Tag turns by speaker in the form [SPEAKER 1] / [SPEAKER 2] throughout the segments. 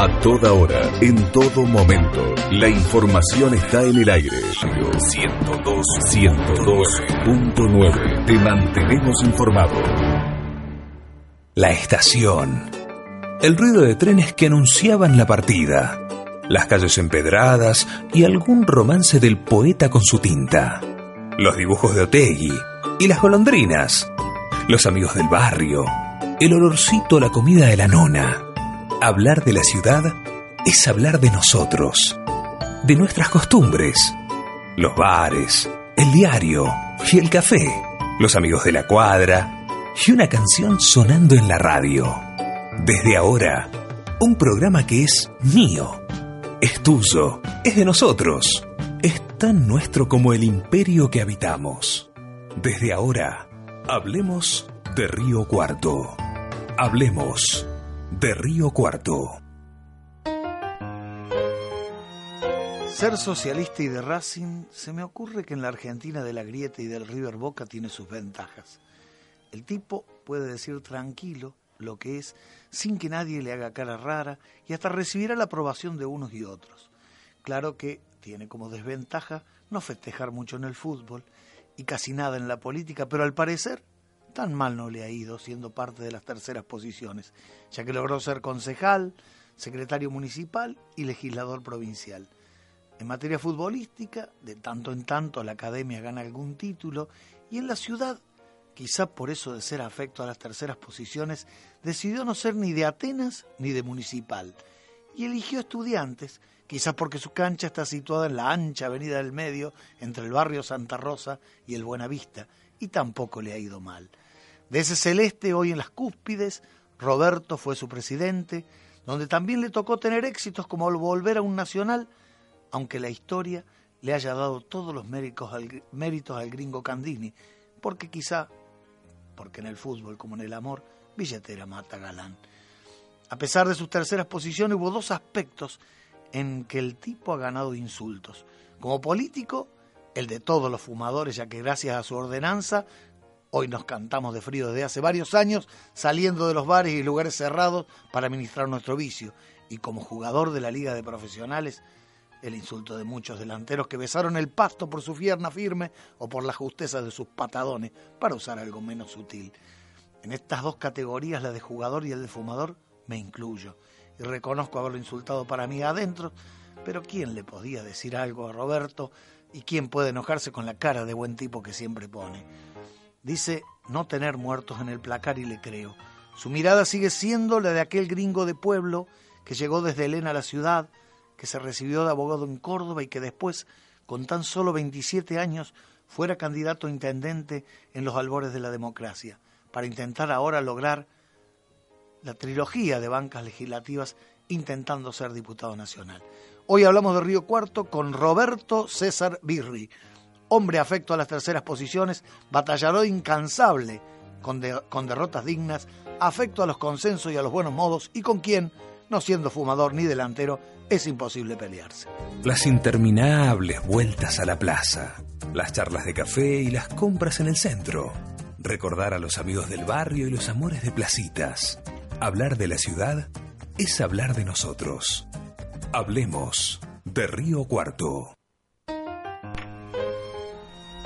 [SPEAKER 1] A toda hora, en todo momento, la información está en el aire. 102, 102.9. Te mantenemos informado.
[SPEAKER 2] La estación. El ruido de trenes que anunciaban la partida. Las calles empedradas y algún romance del poeta con su tinta. Los dibujos de Otegui y las golondrinas. Los amigos del barrio. El olorcito la comida de la nona Hablar de la ciudad es hablar de nosotros, de nuestras costumbres, los bares, el diario y el café, los amigos de la cuadra y una canción sonando en la radio. Desde ahora, un programa que es mío, es tuyo, es de nosotros, es tan nuestro como el imperio que habitamos. Desde ahora, hablemos de Río Cuarto. Hablemos de Río Cuarto.
[SPEAKER 3] Ser socialista y de Racing, se me ocurre que en la Argentina de la Grieta y del River Boca tiene sus ventajas. El tipo puede decir tranquilo lo que es sin que nadie le haga cara rara y hasta recibirá la aprobación de unos y otros. Claro que tiene como desventaja no festejar mucho en el fútbol y casi nada en la política, pero al parecer tan mal no le ha ido siendo parte de las terceras posiciones, ya que logró ser concejal, secretario municipal y legislador provincial. En materia futbolística, de tanto en tanto la academia gana algún título y en la ciudad, quizá por eso de ser afecto a las terceras posiciones, decidió no ser ni de Atenas ni de municipal y eligió estudiantes, quizás porque su cancha está situada en la ancha avenida del medio entre el barrio Santa Rosa y el Buenavista, y tampoco le ha ido mal. De ese celeste, hoy en las cúspides, Roberto fue su presidente, donde también le tocó tener éxitos como volver a un nacional, aunque la historia le haya dado todos los méritos al, gringo Candini, porque quizá, porque en el fútbol como en el amor, billetera mata galán. A pesar de sus terceras posiciones, hubo dos aspectos en que el tipo ha ganado insultos. Como político, el de todos los fumadores, ya que gracias a su ordenanza, hoy nos cantamos de frío desde hace varios años, saliendo de los bares y lugares cerrados para administrar nuestro vicio. Y como jugador de la Liga de Profesionales, el insulto de muchos delanteros que besaron el pasto por su pierna firme o por la justeza de sus patadones, para usar algo menos sutil. En estas dos categorías, la de jugador y el de fumador, me incluyo. Y reconozco haberlo insultado para mí adentro, pero ¿quién le podía decir algo a Roberto ¿Y quién puede enojarse con la cara de buen tipo que siempre pone? Dice no tener muertos en el placar y le creo. Su mirada sigue siendo la de aquel gringo de pueblo que llegó desde Elena a la ciudad, que se recibió de abogado en Córdoba y que después, con tan solo 27 años, fuera candidato a intendente en los albores de la democracia, para intentar ahora lograr la trilogía de bancas legislativas intentando ser diputado nacional. Hoy hablamos de Río Cuarto con Roberto César Birri, hombre afecto a las terceras posiciones, batallador incansable con, con derrotas dignas, afecto a los consensos y a los buenos modos y con quien, no siendo fumador ni delantero, es imposible pelearse.
[SPEAKER 2] Las interminables vueltas a la plaza, las charlas de café y las compras en el centro. Recordar a los amigos del barrio y los amores de placitas. Hablar de la ciudad es hablar de nosotros. Hablemos de Río Cuarto.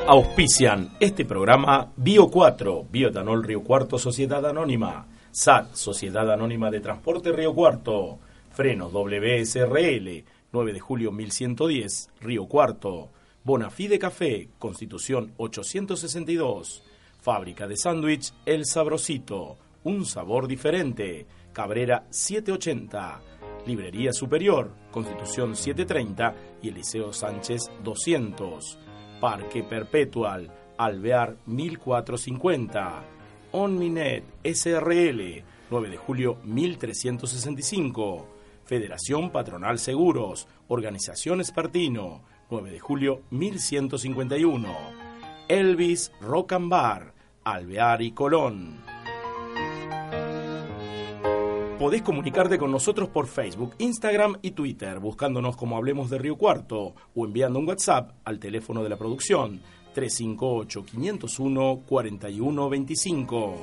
[SPEAKER 4] Auspician este programa Bio 4, Bioetanol Río Cuarto Sociedad Anónima, SAT, Sociedad Anónima de Transporte Río Cuarto, Frenos WSRL, 9 de julio 1110, Río Cuarto, Bonafide Café, Constitución 862, Fábrica de Sándwich El Sabrosito, un sabor diferente, Cabrera 780, Librería Superior, Constitución 730 y Eliseo Sánchez 200. Parque Perpetual, Alvear 1450. OnMinet SRL, 9 de julio 1365. Federación Patronal Seguros, Organización Espartino, 9 de julio 1151. Elvis Rock Alvear y Colón. Podés comunicarte con nosotros por Facebook, Instagram y Twitter, buscándonos como Hablemos de Río Cuarto o enviando un WhatsApp al teléfono de la producción 358-501-4125.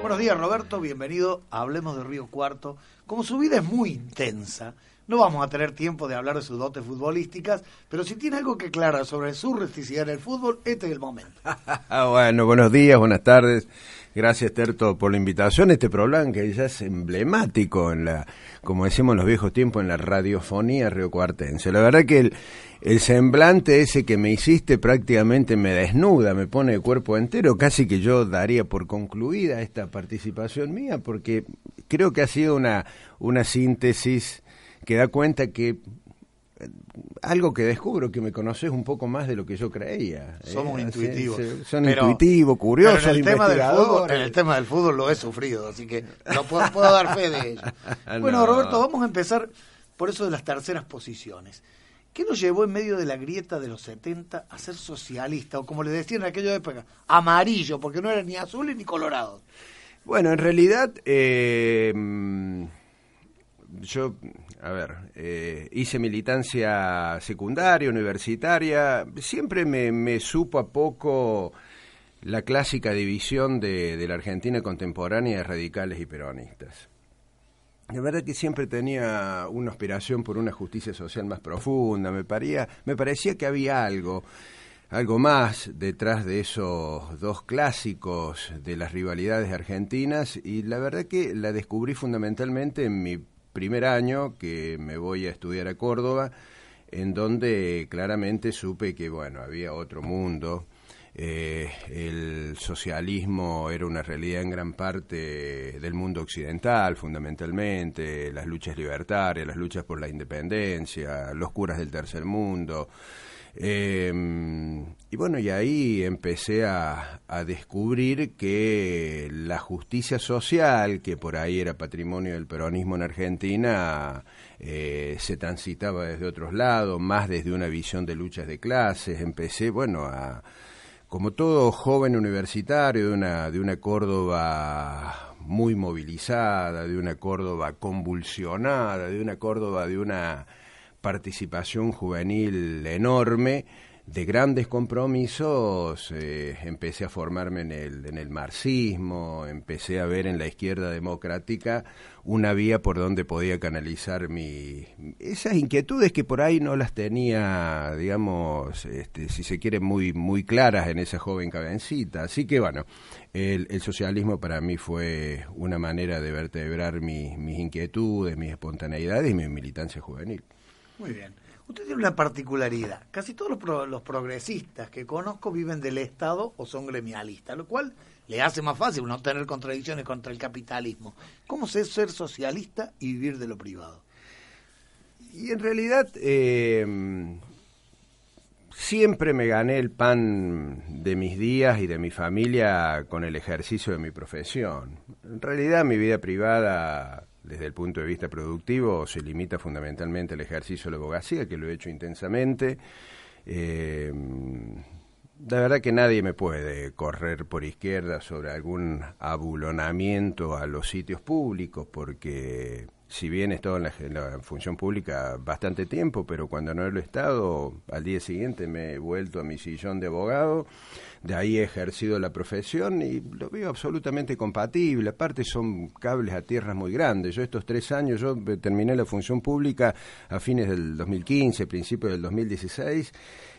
[SPEAKER 3] Buenos días Roberto, bienvenido a Hablemos de Río Cuarto. Como su vida es muy intensa, no vamos a tener tiempo de hablar de sus dotes futbolísticas, pero si tiene algo que aclarar sobre su rusticidad en el fútbol, este es el momento.
[SPEAKER 5] bueno, buebuenos días, buenas tardes. Gracias, Terto, por la invitación. Este programa que ya es emblemático en la, como decimos en los viejos tiempos, en la radiofonía riocuartense. La verdad que el, el semblante ese que me hiciste prácticamente me desnuda, me pone de cuerpo entero. Casi que yo daría por concluida esta participación mía, porque creo que ha sido una, una síntesis que da cuenta que algo que descubro que me conoces un poco más de lo que yo creía.
[SPEAKER 3] ¿eh? Somos intuitivos.
[SPEAKER 5] son intuitivos, curiosos,
[SPEAKER 3] en el, tema del fútbol, en el tema del fútbol lo he sufrido, así que no puedo, dar fe de ello. Bueno, Roberto, vamos a empezar por eso de las terceras posiciones. ¿Qué nos llevó en medio de la grieta de los 70 a ser socialista, o como le decían en aquella época, amarillo, porque no era ni azul ni colorado?
[SPEAKER 5] Bueno, en realidad, eh, yo a ver, eh, hice militancia secundaria, universitaria, siempre me, supo a poco la clásica división de, la Argentina contemporánea de radicales y peronistas. De verdad que siempre tenía una aspiración por una justicia social más profunda, me, me parecía que había algo, algo más detrás de esos dos clásicos de las rivalidades argentinas y la verdad que la descubrí fundamentalmente en mi primer año que me voy a estudiar a Córdoba, en donde claramente supe que, bueno, había otro mundo. Eh, el socialismo era una realidad en gran parte del mundo occidental, fundamentalmente, las luchas libertarias, las luchas por la independencia, los curas del tercer mundo, Em, y bueno, y ahí empecé a, descubrir que la justicia social, que por ahí era patrimonio del peronismo en Argentina, eh, se transitaba desde otros lados, más desde una visión de luchas de clases. Empecé, bueno, a, como todo joven universitario de una, de una Córdoba muy movilizada, de una Córdoba convulsionada, de una Córdoba de una participación juvenil enorme, de grandes compromisos, eh, empecé a formarme en el, en el marxismo, empecé a ver en la izquierda democrática una vía por donde podía canalizar mi, esas inquietudes que por ahí no las tenía, digamos, este, si se quiere, muy, muy claras en esa joven cabencita. Así que bueno, el, el socialismo para mí fue una manera de vertebrar mis inquietudes, mis espontaneidades y mi militancia juvenil.
[SPEAKER 3] Muy bien. Usted tiene una particularidad. Casi todos los, progresistas que conozco viven del Estado o son gremialistas, lo cual le hace más fácil no tener contradicciones contra el capitalismo. ¿Cómo es ser socialista y vivir de lo privado?
[SPEAKER 5] Y en realidad eh, siempre me gané el pan de mis días y de mi familia con el ejercicio de mi profesión. En realidad mi vida privada desde el punto de vista productivo se limita fundamentalmente al ejercicio de la abogacía, que lo he hecho intensamente. Eh, la verdad que nadie me puede correr por izquierda sobre algún abulonamiento a los sitios públicos, porque si bien he estado en la, función pública bastante tiempo, pero cuando no lo he estado, al día siguiente me he vuelto a mi sillón de abogado de ahí he ejercido la profesión y lo veo absolutamente compatible. Aparte son cables a tierras muy grandes. Yo estos tres años, yo terminé la función pública a fines del 2015, principios del 2016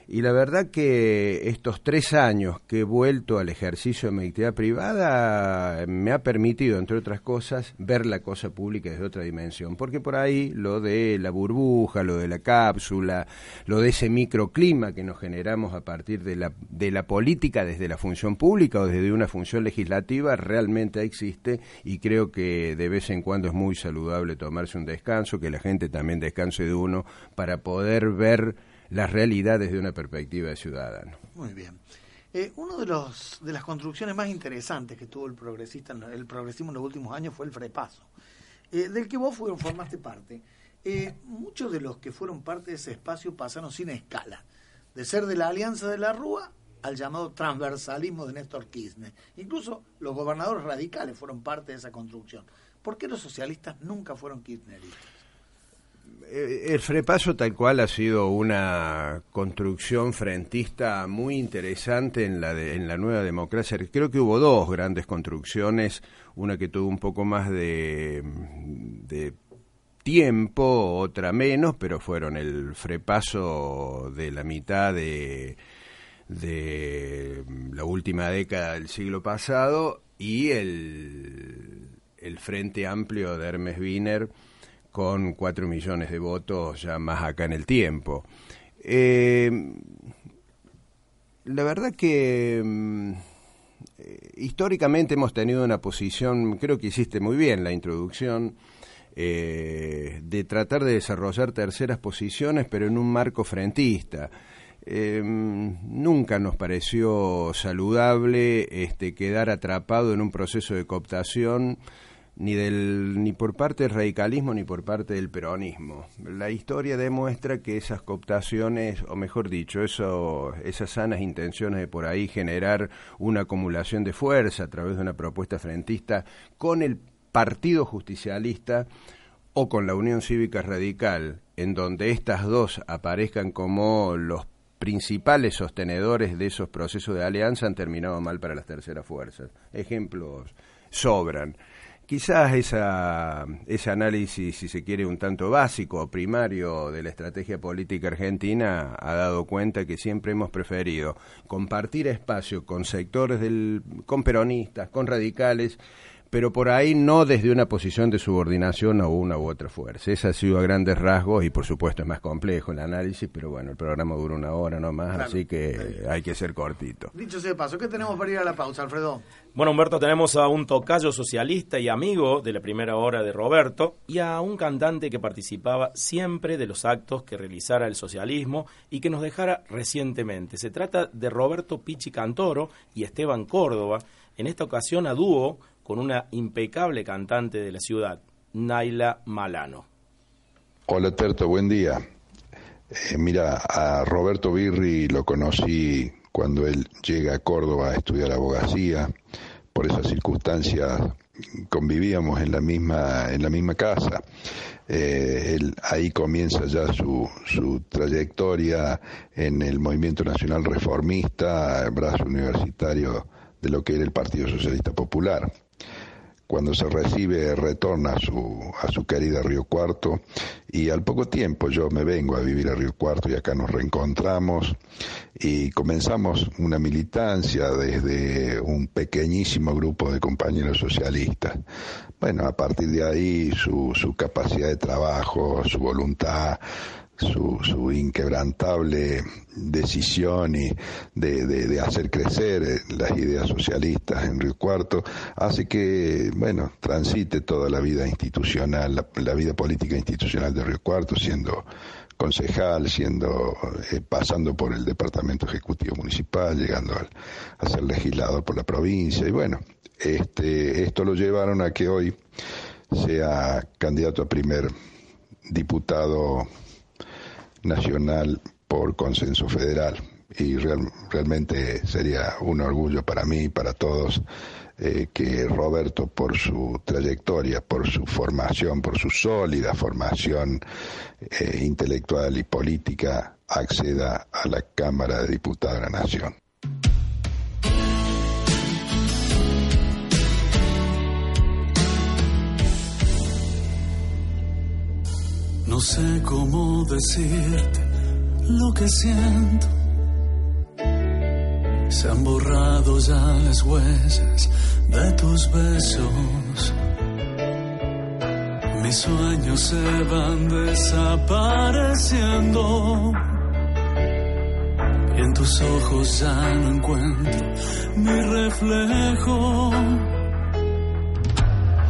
[SPEAKER 5] y la verdad que estos tres años que he vuelto al ejercicio de mi actividad privada me ha permitido, entre otras cosas, ver la cosa pública desde otra dimensión. Porque por ahí lo de la burbuja, lo de la cápsula, lo de ese microclima que nos generamos a partir de la, de la política desde la función pública o desde una función legislativa realmente existe y creo que de vez en cuando es muy saludable tomarse un descanso, que la gente también descanse de uno para poder ver las realidades de una perspectiva de ciudadano.
[SPEAKER 3] Muy bien. Eh, uno de los de las construcciones más interesantes que tuvo el progresista el progresismo en los últimos años fue el frepaso, eh, del que vos formaste parte. Eh, muchos de los que fueron parte de ese espacio pasaron sin escala, de ser de la Alianza de la Rúa al llamado transversalismo de Néstor Kirchner. Incluso los gobernadores radicales fueron parte de esa construcción. ¿Por qué los socialistas nunca fueron kirchneristas?
[SPEAKER 5] Eh, el Frepaso tal cual ha sido una construcción frentista muy interesante en la, en la nueva democracia. Creo que hubo dos grandes construcciones, una que tuvo un poco más de, de tiempo, otra menos, pero fueron el Frepaso de la mitad de de la última década del siglo pasado y el, el Frente Amplio de Hermes Wiener con cuatro millones de votos ya más acá en el tiempo. Eh, la verdad que mm, eh, históricamente hemos tenido una posición, creo que hiciste muy bien la introducción, eh, de tratar de desarrollar terceras posiciones, pero en un marco frentista. Eh, nunca nos pareció saludable este, quedar atrapado en un proceso de cooptación ni del ni por parte del radicalismo ni por parte del peronismo. La historia demuestra que esas cooptaciones, o mejor dicho, eso, esas sanas intenciones de por ahí generar una acumulación de fuerza a través de una propuesta frentista con el Partido Justicialista o con la Unión Cívica Radical, en donde estas dos aparezcan como los principales sostenedores de esos procesos de alianza han terminado mal para las terceras fuerzas. Ejemplos sobran. Quizás esa, ese análisis, si se quiere, un tanto básico o primario de la estrategia política argentina ha dado cuenta que siempre hemos preferido compartir espacio con sectores del, con peronistas, con radicales, pero por ahí no desde una posición de subordinación a una u otra fuerza. Esa ha sido a grandes rasgos y por supuesto es más complejo el análisis, pero bueno, el programa dura una hora nomás, así que hay que ser cortito.
[SPEAKER 3] Dicho sea de paso, ¿qué tenemos para ir a la pausa, Alfredo?
[SPEAKER 4] Bueno, Humberto, tenemos a un tocayo socialista y amigo de la primera hora de Roberto y a un cantante que participaba siempre de los actos que realizara el socialismo y que nos dejara recientemente. Se trata de Roberto Pichi Cantoro y Esteban Córdoba, en esta ocasión a dúo con una impecable cantante de la ciudad, Naila Malano.
[SPEAKER 6] Hola Terto, buen día. Eh, mira, a Roberto Birri lo conocí cuando él llega a Córdoba a estudiar abogacía. Por esas circunstancias convivíamos en la misma, en la misma casa. Eh, ahí comienza ya su, su trayectoria en el movimiento nacional reformista, brazo universitario de lo que era el Partido Socialista Popular cuando se recibe retorna a su, a su querida Río Cuarto y al poco tiempo yo me vengo a vivir a Río Cuarto y acá nos reencontramos y comenzamos una militancia desde un pequeñísimo grupo de compañeros socialistas. Bueno, a partir de ahí su, su capacidad de trabajo, su voluntad, su, su inquebrantable decisión y de, de, hacer crecer eh, las ideas socialistas en Río Cuarto, hace que, bueno, transite toda la vida institucional, la, vida política institucional de Río Cuarto, siendo concejal, siendo eh, pasando por el departamento ejecutivo municipal, llegando a ser legislador por la provincia. Y bueno, este esto lo llevaron a que hoy sea candidato a primer diputado nacional por consenso federal. Y realmente sería un orgullo para mí y para todos eh, que Roberto, por su trayectoria, por su formación, por su sólida formación eh, intelectual y política, acceda a la Cámara de Diputados de la Nación.
[SPEAKER 7] No sé cómo decirte lo que siento. Se han borrado ya las huellas de tus besos. Mis sueños se van desapareciendo. Y en tus ojos ya no encuentro mi reflejo.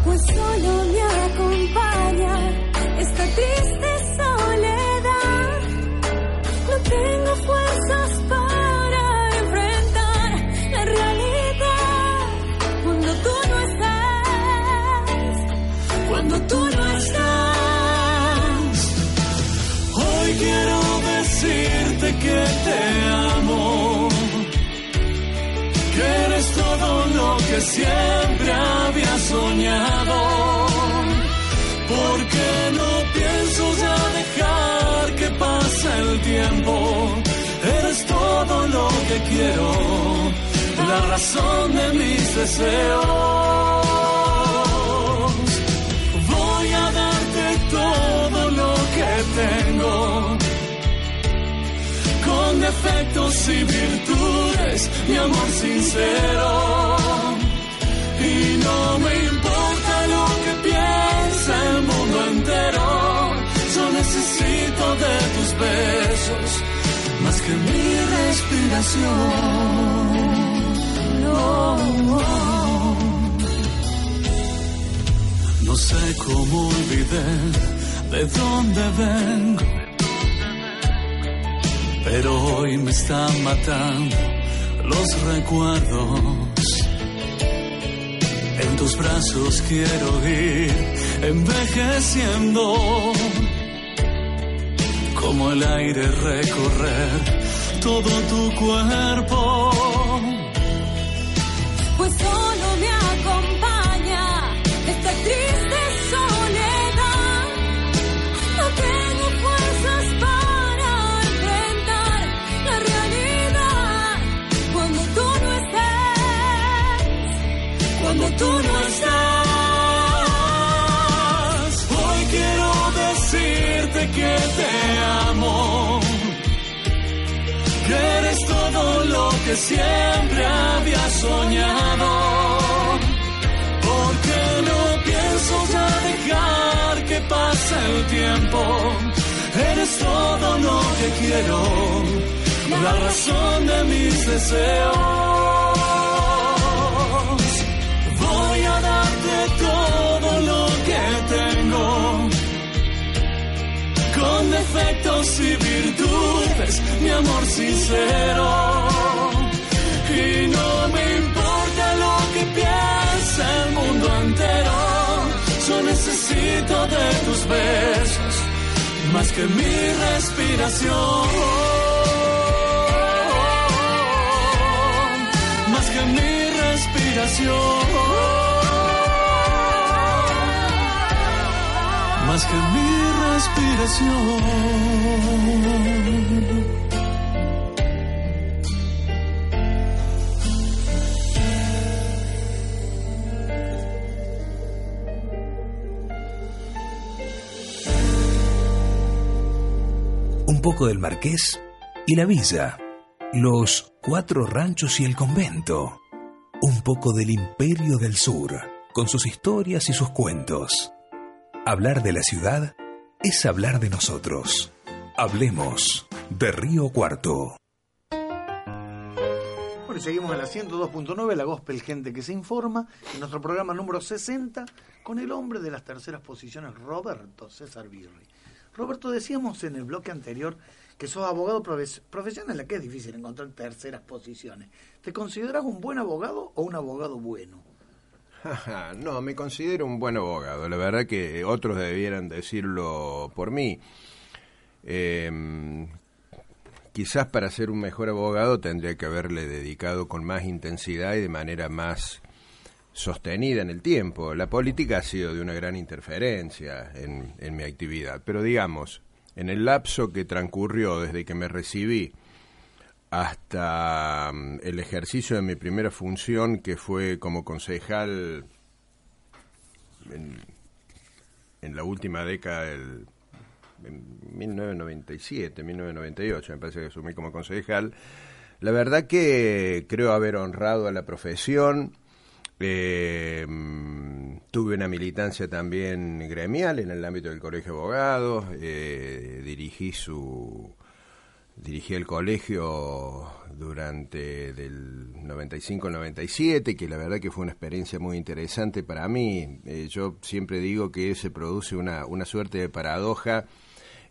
[SPEAKER 8] Pues solo me acompaña esta triste soledad. No tengo fuerzas para enfrentar
[SPEAKER 7] la realidad cuando tú no estás. Cuando tú no estás. Hoy quiero decirte que te amo. Que eres todo lo que siempre había soñado que quiero, la razón de mis deseos. Voy a darte todo lo que tengo con defectos y virtudes, mi amor sincero. Y no me importa lo que piensa el mundo entero, yo necesito de tus besos, que mi respiración. No, no sé cómo olvidé de dónde vengo pero hoy me están matando los recuerdos. En tus brazos quiero ir envejeciendo, como el aire recorrer todo tu cuerpo.
[SPEAKER 8] Pues solo me acompaña esta triste soledad. No tengo fuerzas para enfrentar la realidad cuando tú no estés.
[SPEAKER 7] cuando tú no estás. Hoy quiero decirte que te que siempre había soñado. Porque no pienso ya dejar que pase el tiempo. Eres todo lo que quiero, la razón de mis deseos. Voy a darte todo lo que tengo, con defectos y virtudes, mi amor sincero. De tus besos, más que mi respiración. Más que mi respiración. Más que mi respiración.
[SPEAKER 2] Poco del marqués y la villa, los cuatro ranchos y el convento, un poco del imperio del sur, con sus historias y sus cuentos. Hablar de la ciudad es hablar de nosotros. Hablemos de Río Cuarto.
[SPEAKER 3] Bueno, seguimos en la 102.9, la Gospel Gente que se informa, en nuestro programa número 60, con el hombre de las terceras posiciones, Roberto César Birri. Roberto, decíamos en el bloque anterior que sos abogado profes- en la que es difícil encontrar terceras posiciones. ¿Te consideras un buen abogado o un abogado bueno?
[SPEAKER 5] No, me considero un buen abogado. La verdad que otros debieran decirlo por mí. Eh, quizás para ser un mejor abogado tendría que haberle dedicado con más intensidad y de manera más sostenida en el tiempo. La política ha sido de una gran interferencia en, mi actividad, pero digamos, en el lapso que transcurrió desde que me recibí hasta mm, el ejercicio de mi primera función, que fue como concejal en, en la última década del en 1997, 1998, me parece que asumí como concejal. La verdad que creo haber honrado a la profesión. Eh, tuve una militancia también gremial en el ámbito del Colegio de Abogados. eh, dirigí su dirigí el colegio durante del 95 al 97, que la verdad que fue una experiencia muy interesante para mí. Eh, yo siempre digo que se produce una, una suerte de paradoja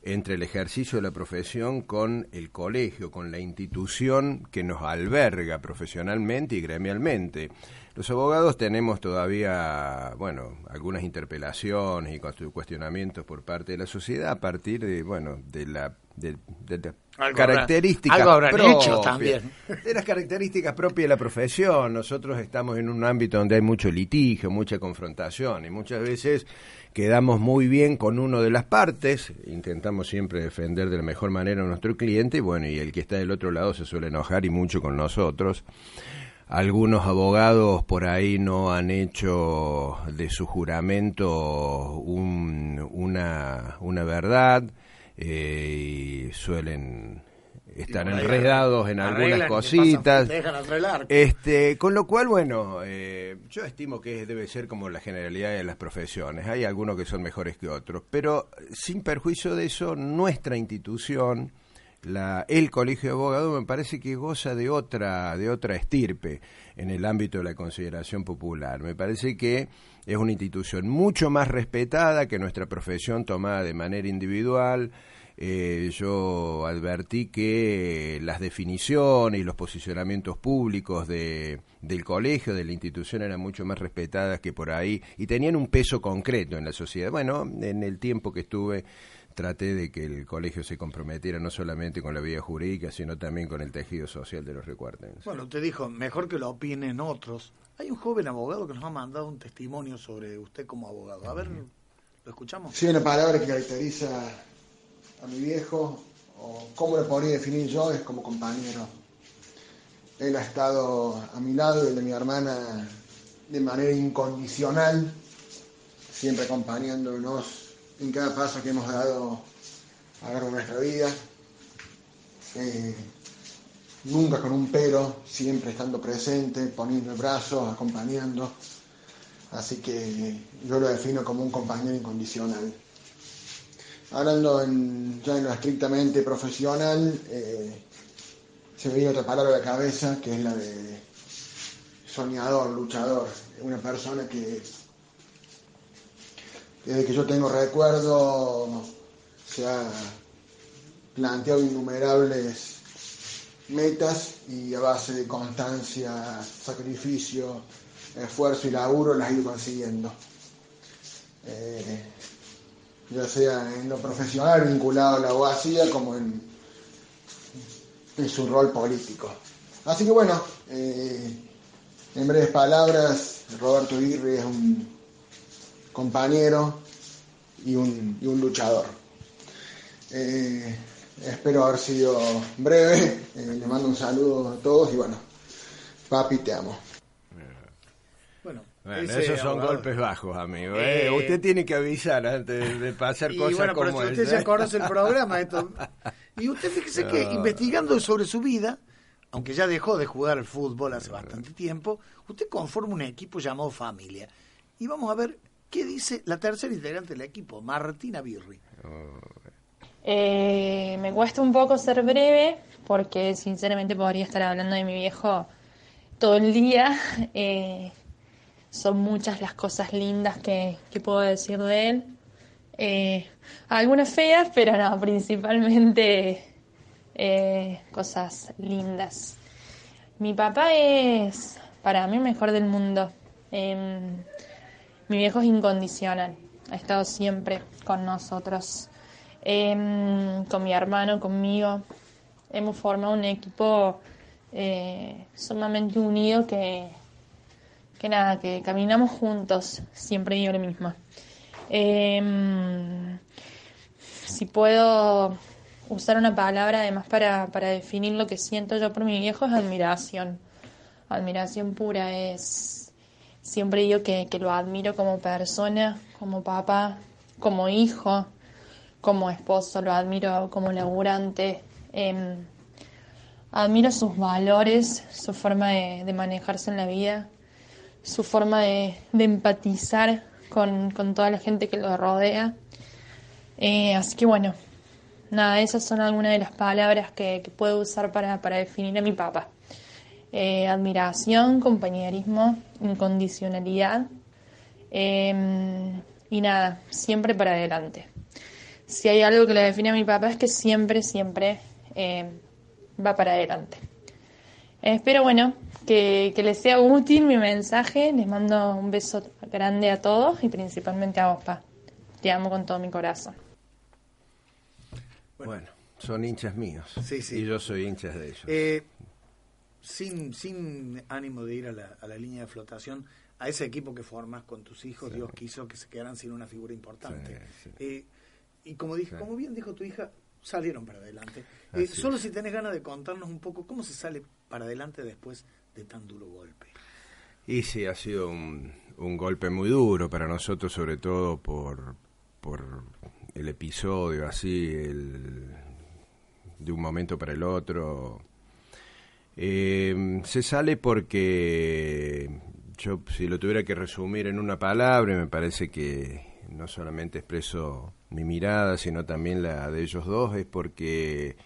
[SPEAKER 5] entre el ejercicio de la profesión con el colegio, con la institución que nos alberga profesionalmente y gremialmente. Los abogados tenemos todavía, bueno, algunas interpelaciones y cuestionamientos por parte de la sociedad a partir de, bueno, de la de, de- de
[SPEAKER 3] Algo habrá-
[SPEAKER 5] características
[SPEAKER 3] algo habrán
[SPEAKER 5] propias,
[SPEAKER 3] hecho también.
[SPEAKER 5] de las características propias de la profesión. Nosotros estamos en un ámbito donde hay mucho litigio, mucha confrontación y muchas veces quedamos muy bien con uno de las partes, intentamos siempre defender de la mejor manera a nuestro cliente y bueno, y el que está del otro lado se suele enojar y mucho con nosotros. Algunos abogados por ahí no han hecho de su juramento un- una, una verdad eh, y suelen estar enredados en algunas cositas.
[SPEAKER 3] pasan-.
[SPEAKER 5] Este, con lo cual, bueno, eh, yo estimo que debe ser como la generalidad de las profesiones. Hay algunos que son mejores que otros, pero sin perjuicio de eso, nuestra institución, la, el Colegio de Abogados, me parece que goza de otra, de otra estirpe en el ámbito de la consideración popular. Me parece que es una institución mucho más respetada que nuestra profesión tomada de manera individual. Eh, yo advertí que las definiciones y los posicionamientos públicos de, del colegio, de la institución, eran mucho más respetadas que por ahí y tenían un peso concreto en la sociedad. Bueno, en el tiempo que estuve traté de que el colegio se comprometiera no solamente con la vía jurídica, sino también con el tejido social de los recuartenses.
[SPEAKER 3] Bueno, usted dijo, mejor que lo opinen otros. Hay un joven abogado que nos ha mandado un testimonio sobre usted como abogado. A ver, ¿lo escuchamos?
[SPEAKER 9] Sí, una palabra que caracteriza a mi viejo, o cómo lo podría definir yo, es como compañero. Él ha estado a mi lado y el de mi hermana de manera incondicional, siempre acompañándonos en cada paso que hemos dado a lo largo de nuestra vida. Eh, nunca con un pero, siempre estando presente, poniendo el brazo, acompañando. Así que yo lo defino como un compañero incondicional. Hablando ya en lo estrictamente profesional, eh, se me viene otra palabra a la cabeza que es la de soñador, luchador. Una persona que desde que yo tengo recuerdo se ha planteado innumerables metas y a base de constancia, sacrificio, esfuerzo y laburo las ha ido consiguiendo. Eh, ya sea en lo profesional vinculado a la abogacía como en, en su rol político. Así que bueno, eh, en breves palabras, Roberto Irri es un compañero y un, y un luchador. Eh, espero haber sido breve, eh, le mando un saludo a todos y bueno, papi, te amo.
[SPEAKER 3] Bueno,
[SPEAKER 5] esos son
[SPEAKER 3] abogado-
[SPEAKER 5] golpes bajos, amigo.
[SPEAKER 3] Eh,
[SPEAKER 5] ¿eh? Usted tiene que avisar antes de pasar
[SPEAKER 3] Y
[SPEAKER 5] cosas
[SPEAKER 3] bueno, pero
[SPEAKER 5] como
[SPEAKER 3] si usted
[SPEAKER 5] esa.
[SPEAKER 3] ya conoce el programa, esto... y usted fíjese que investigando sobre su vida, aunque ya dejó de jugar al fútbol hace bastante tiempo, usted conforma un equipo llamado Familia. Y vamos a ver qué dice la tercera integrante del equipo, Martina Birri.
[SPEAKER 10] Eh, me cuesta un poco ser breve porque sinceramente podría estar hablando de mi viejo todo el día. Eh, son muchas las cosas lindas que, puedo decir de él. Eh, algunas feas, pero no, principalmente cosas lindas. Mi papá es para mí mejor del mundo. Mi viejo es incondicional, ha estado siempre con nosotros, Em, con mi hermano, conmigo. Hemos formado un equipo eh, sumamente unido que, que nada, que caminamos juntos, siempre digo lo mismo. Em, si puedo usar una palabra además para, para definir lo que siento yo por mi viejo es admiración. Admiración pura es, siempre digo que, que lo admiro como persona, como papá, como hijo, como esposo, lo admiro como laburante. em, admiro sus valores, su forma de, de manejarse en la vida, su forma de, de empatizar con, con toda la gente que lo rodea. Eh, así que bueno, nada, esas son algunas de las palabras que, que puedo usar para, para definir a mi papá. Eh, admiración, compañerismo, incondicionalidad eh, y nada, siempre para adelante. Si hay algo que le define a mi papá es que siempre, siempre eh, va para adelante. Espero, bueno, que, que les sea útil mi mensaje. Les mando un beso grande a todos y principalmente a vos, pa. Te amo con todo mi corazón.
[SPEAKER 5] Bueno, son hinchas míos.
[SPEAKER 3] Sí, sí.
[SPEAKER 5] Y yo soy hinchas de ellos.
[SPEAKER 3] Eh, sin, sin ánimo de ir a la, a la línea de flotación, a ese equipo que formas con tus hijos, Dios quiso que se quedaran sin una figura importante.
[SPEAKER 5] Sí, sí.
[SPEAKER 3] Eh, y como, dije, como bien dijo tu hija, salieron para adelante.
[SPEAKER 5] Así
[SPEAKER 3] Eh, solo si tenés ganas de contarnos un poco cómo se sale para adelante después de tan duro golpe.
[SPEAKER 5] Y sí, ha sido un, un golpe muy duro para nosotros, sobre todo por, por el episodio así, el, de un momento para el otro. Eh, se sale porque yo, si lo tuviera que resumir en una palabra, me parece que no solamente expreso mi mirada, sino también la de ellos dos, es porque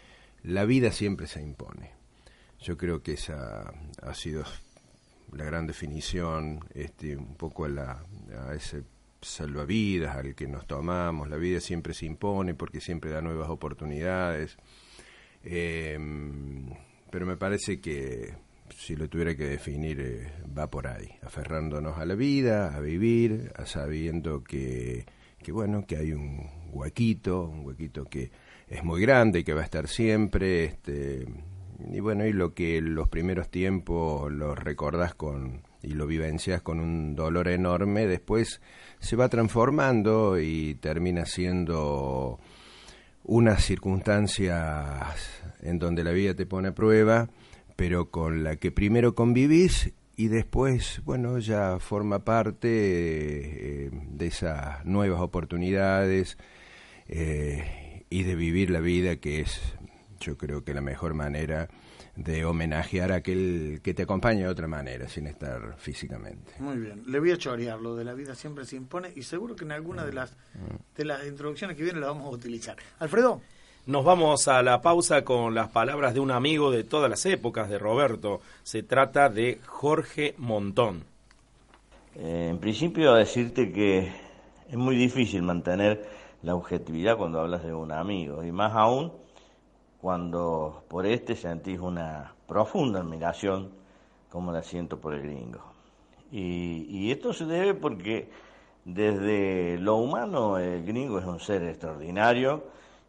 [SPEAKER 5] la vida siempre se impone. Yo creo que esa ha sido la gran definición, este, un poco a, la, a ese salvavidas al que nos tomamos. La vida siempre se impone porque siempre da nuevas oportunidades. Eh, pero me parece que si lo tuviera que definir eh, va por ahí, aferrándonos a la vida, a vivir, a sabiendo que, que bueno, que hay un huequito, un huequito que es muy grande y que va a estar siempre, este, y bueno, y lo que los primeros tiempos lo recordás con y lo vivencias con un dolor enorme, después se va transformando y termina siendo unas circunstancias en donde la vida te pone a prueba, pero con la que primero convivís y después, bueno, ya forma parte eh, de esas nuevas oportunidades eh, y de vivir la vida que es, yo creo que la mejor manera de homenajear a aquel que te acompaña de otra manera, sin estar físicamente.
[SPEAKER 3] Muy bien, le voy a chorear, lo de la vida siempre se impone y seguro que en alguna de las, de las introducciones que vienen la vamos a utilizar. Alfredo.
[SPEAKER 4] Nos vamos a la pausa con las palabras de un amigo de todas las épocas de Roberto. Se trata de Jorge Montón.
[SPEAKER 11] Eh, en principio decirte que es muy difícil mantener la objetividad cuando hablas de un amigo y más aún cuando por este sentís una profunda admiración como la siento por el gringo. Y, y esto se debe porque desde lo humano el gringo es un ser extraordinario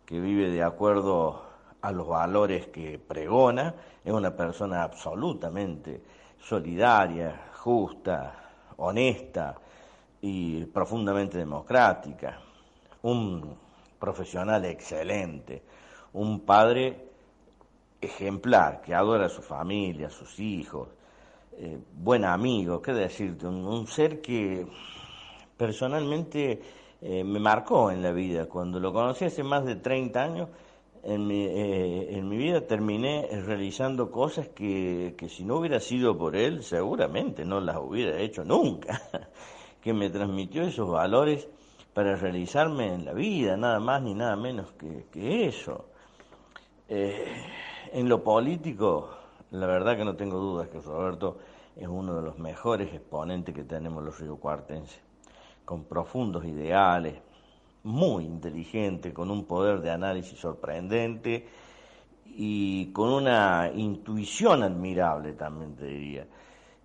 [SPEAKER 11] que vive de acuerdo a los valores que pregona, es una persona absolutamente solidaria, justa, honesta y profundamente democrática, un profesional excelente, un padre ejemplar que adora a su familia, a sus hijos, eh, buen amigo, qué decirte, un, ser que personalmente eh, me marcó en la vida. Cuando lo conocí hace más de 30 años, en mi, eh, en mi vida terminé realizando cosas que, que si no hubiera sido por él, seguramente no las hubiera hecho nunca. que me transmitió esos valores para realizarme en la vida, nada más ni nada menos que, que eso. Eh, en lo político, la verdad que no tengo dudas que Roberto es uno de los mejores exponentes que tenemos los riocuartenses, con profundos ideales, muy inteligente, con un poder de análisis sorprendente y con una intuición admirable también te diría,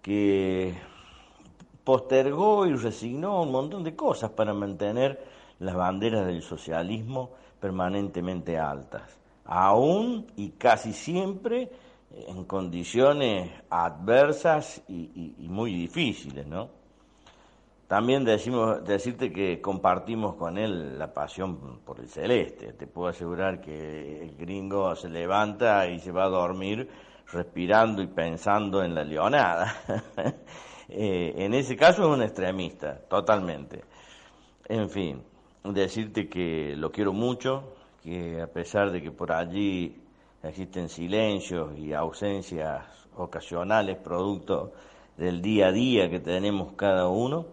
[SPEAKER 11] que postergó y resignó un montón de cosas para mantener las banderas del socialismo permanentemente altas, aún y casi siempre en condiciones adversas y, y, y muy difíciles, ¿no? También decimos, decirte que compartimos con él la pasión por el celeste. Te puedo asegurar que el gringo se levanta y se va a dormir respirando y pensando en la leonada. eh, en ese caso es un extremista, totalmente. En fin, decirte que lo quiero mucho, que a pesar de que por allí existen silencios y ausencias ocasionales producto del día a día que tenemos cada uno,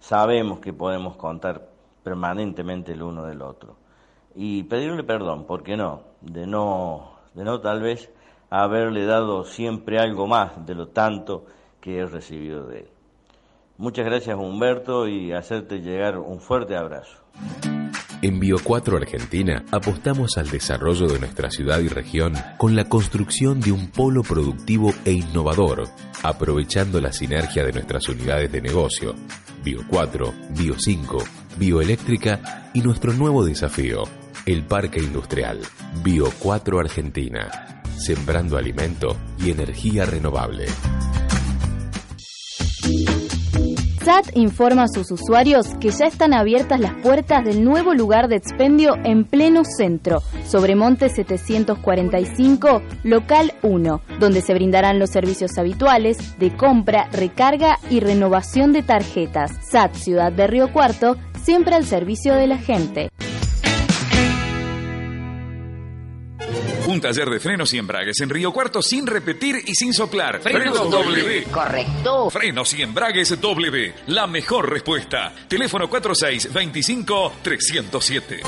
[SPEAKER 11] sabemos que podemos contar permanentemente el uno del otro. Y pedirle perdón, ¿por qué no? De no, de no tal vez haberle dado siempre algo más de lo tanto que he recibido de él. Muchas gracias Humberto y hacerte llegar un fuerte abrazo.
[SPEAKER 1] En Bio 4 Argentina apostamos al desarrollo de nuestra ciudad y región con la construcción de un polo productivo e innovador, aprovechando la sinergia de nuestras unidades de negocio, Bio 4, Bio 5, Bioeléctrica y nuestro nuevo desafío, El Parque Industrial, Bio 4 Argentina, sembrando alimento y energía renovable.
[SPEAKER 12] SAT informa a sus usuarios que ya están abiertas las puertas del nuevo lugar de expendio en pleno centro, sobre Monte 745, local 1, donde se brindarán los servicios habituales de compra, recarga y renovación de tarjetas. SAT Ciudad de Río Cuarto, siempre al servicio de la gente.
[SPEAKER 13] Un taller de frenos y embragues en Río Cuarto sin repetir y sin soplar.
[SPEAKER 14] Frenos W. Correcto.
[SPEAKER 13] Frenos y embragues W. La mejor respuesta. Teléfono 4625 307.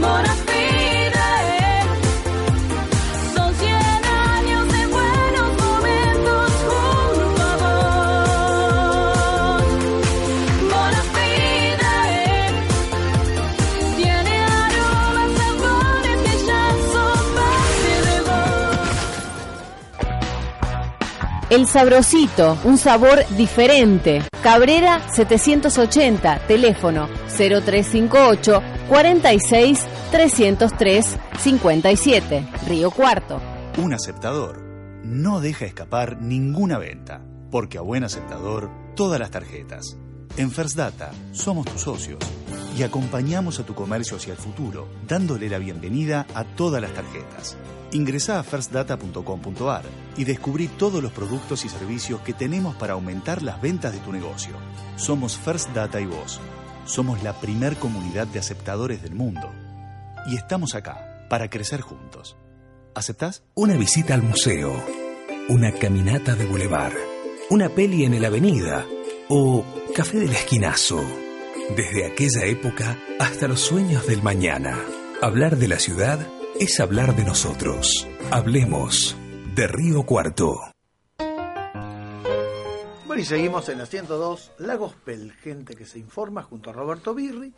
[SPEAKER 8] Bonafide.
[SPEAKER 15] El Sabrosito, un sabor diferente. Cabrera 780, teléfono 0358 46 303 57, Río Cuarto.
[SPEAKER 16] Un aceptador no deja escapar ninguna venta, porque a buen aceptador todas las tarjetas. En First Data somos tus socios y acompañamos a tu comercio hacia el futuro, dándole la bienvenida a todas las tarjetas. Ingresá a firstdata.com.ar y descubrí todos los productos y servicios que tenemos para aumentar las ventas de tu negocio. Somos First Data y vos. Somos la primer comunidad de aceptadores del mundo. Y estamos acá para crecer juntos. ¿Aceptás?
[SPEAKER 2] Una visita al museo, una caminata de bulevar, una peli en el avenida o café del esquinazo. Desde aquella época hasta los sueños del mañana. Hablar de la ciudad es hablar de nosotros. Hablemos de Río Cuarto.
[SPEAKER 3] Bueno, y seguimos en la 102, La Gospel, gente que se informa junto a Roberto Birri.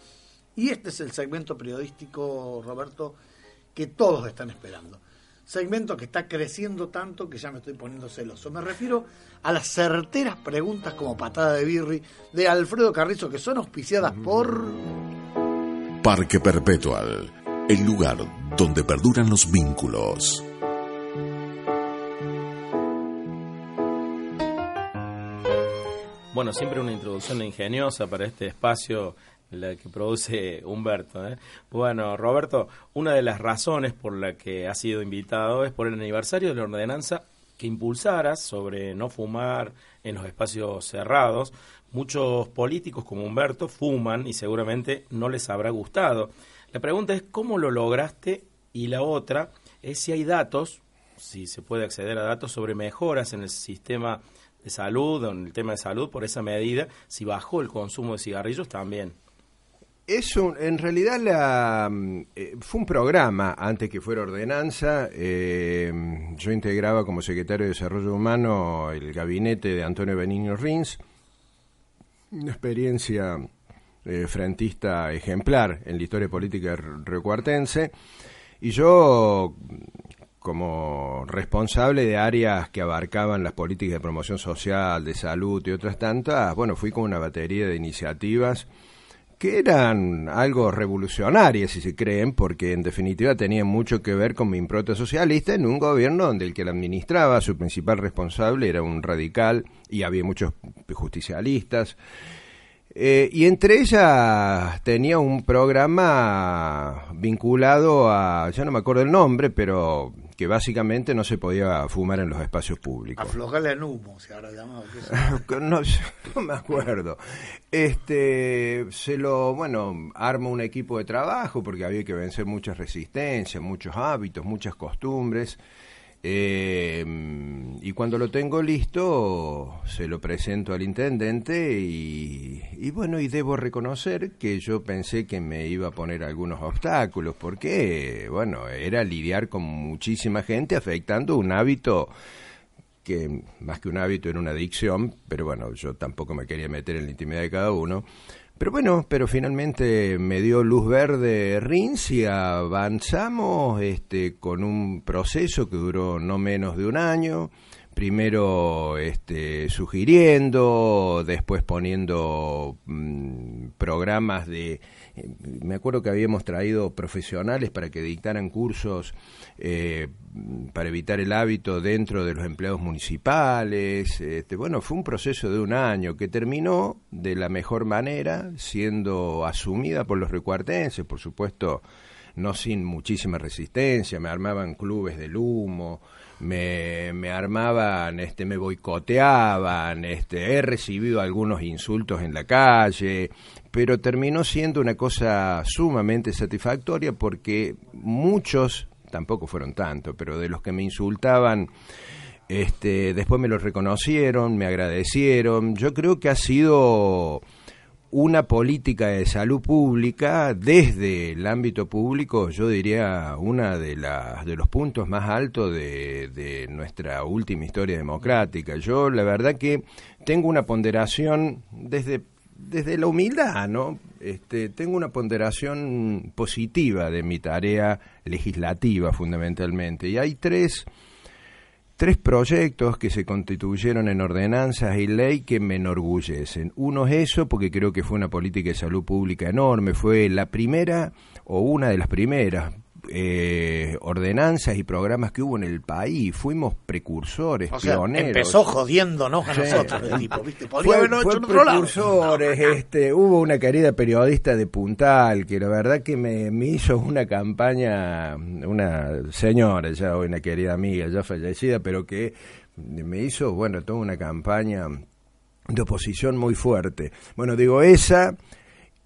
[SPEAKER 3] Y este es el segmento periodístico, Roberto, que todos están esperando. Segmento que está creciendo tanto que ya me estoy poniendo celoso. Me refiero a las certeras preguntas como patada de Birri de Alfredo Carrizo, que son auspiciadas por...
[SPEAKER 17] Parque Perpetual, el lugar donde perduran los vínculos.
[SPEAKER 4] Bueno, siempre una introducción ingeniosa para este espacio, la que produce Humberto. ¿eh? Bueno, Roberto, una de las razones por la que has sido invitado es por el aniversario de la ordenanza que impulsaras sobre no fumar en los espacios cerrados. Muchos políticos como Humberto fuman y seguramente no les habrá gustado. La pregunta es cómo lo lograste y la otra es si hay datos, si se puede acceder a datos sobre mejoras en el sistema de salud, en el tema de salud por esa medida, si bajó el consumo de cigarrillos también.
[SPEAKER 5] Es un, en realidad la, mm, eh, fue un programa antes que fuera ordenanza. eh, yo integraba como secretario de Desarrollo Humano el gabinete de Antonio Benigno Rins. Una experiencia eh, frentista ejemplar en la historia política recuartense. Y yo, como responsable de áreas que abarcaban las políticas de promoción social, de salud y otras tantas, bueno, fui con una batería de iniciativas que eran algo revolucionarias, si se creen, porque en definitiva tenían mucho que ver con mi impronta socialista en un gobierno donde el que la administraba, su principal responsable, era un radical y había muchos justicialistas. Eh, y entre ellas tenía un programa vinculado a, ya no me acuerdo el nombre, pero que básicamente no se podía fumar en los espacios públicos.
[SPEAKER 3] Aflojarle en humo, se habrá llamado. ¿qué sé?
[SPEAKER 5] no, no me acuerdo. Este, se lo, bueno, arma un equipo de trabajo porque había que vencer muchas resistencias, muchos hábitos, muchas costumbres. Eh, y cuando lo tengo listo, se lo presento al intendente y, y bueno, y debo reconocer que yo pensé que me iba a poner algunos obstáculos, porque, bueno, era lidiar con muchísima gente afectando un hábito que más que un hábito era una adicción, pero bueno, yo tampoco me quería meter en la intimidad de cada uno. Pero bueno, pero finalmente me dio luz verde Rins y avanzamos este, con un proceso que duró no menos de un año. primero este, sugiriendo, después poniendo mm, programas de... eh, Me acuerdo que habíamos traído profesionales para que dictaran cursos eh, para evitar el hábito dentro de los empleados municipales. Este, bueno, fue un proceso de un año que terminó de la mejor manera, siendo asumida por los recuartenses, por supuesto, no sin muchísima resistencia. Me armaban clubes del humo, me, me armaban, este, me boicoteaban, este, he recibido algunos insultos en la calle, pero terminó siendo una cosa sumamente satisfactoria porque muchos, tampoco fueron tanto, pero de los que me insultaban, este, después me lo reconocieron, me agradecieron. Yo creo que ha sido una política de salud pública desde el ámbito público, yo diría una de las de los puntos más altos de, de nuestra última historia democrática. Yo la verdad que tengo una ponderación desde desde la humildad, ¿no? Este, tengo una ponderación positiva de mi tarea legislativa fundamentalmente y hay tres tres proyectos que se constituyeron en ordenanzas y ley que me enorgullecen. Uno es eso, porque creo que fue una política de salud pública enorme, fue la primera o una de las primeras eh, ordenanzas y programas que hubo en el país. Fuimos precursores,
[SPEAKER 3] O sea,
[SPEAKER 5] pioneros.
[SPEAKER 3] empezó jodiéndonos a
[SPEAKER 5] Sí.
[SPEAKER 3] nosotros el tipo, ¿viste? Podría
[SPEAKER 5] Fue,
[SPEAKER 3] hecho
[SPEAKER 5] precursores, este, hubo una querida periodista de Puntal que la verdad que me, me hizo una campaña, una señora ya, una querida amiga ya fallecida, pero que me hizo, bueno, toda una campaña de oposición muy fuerte. Bueno, digo, esa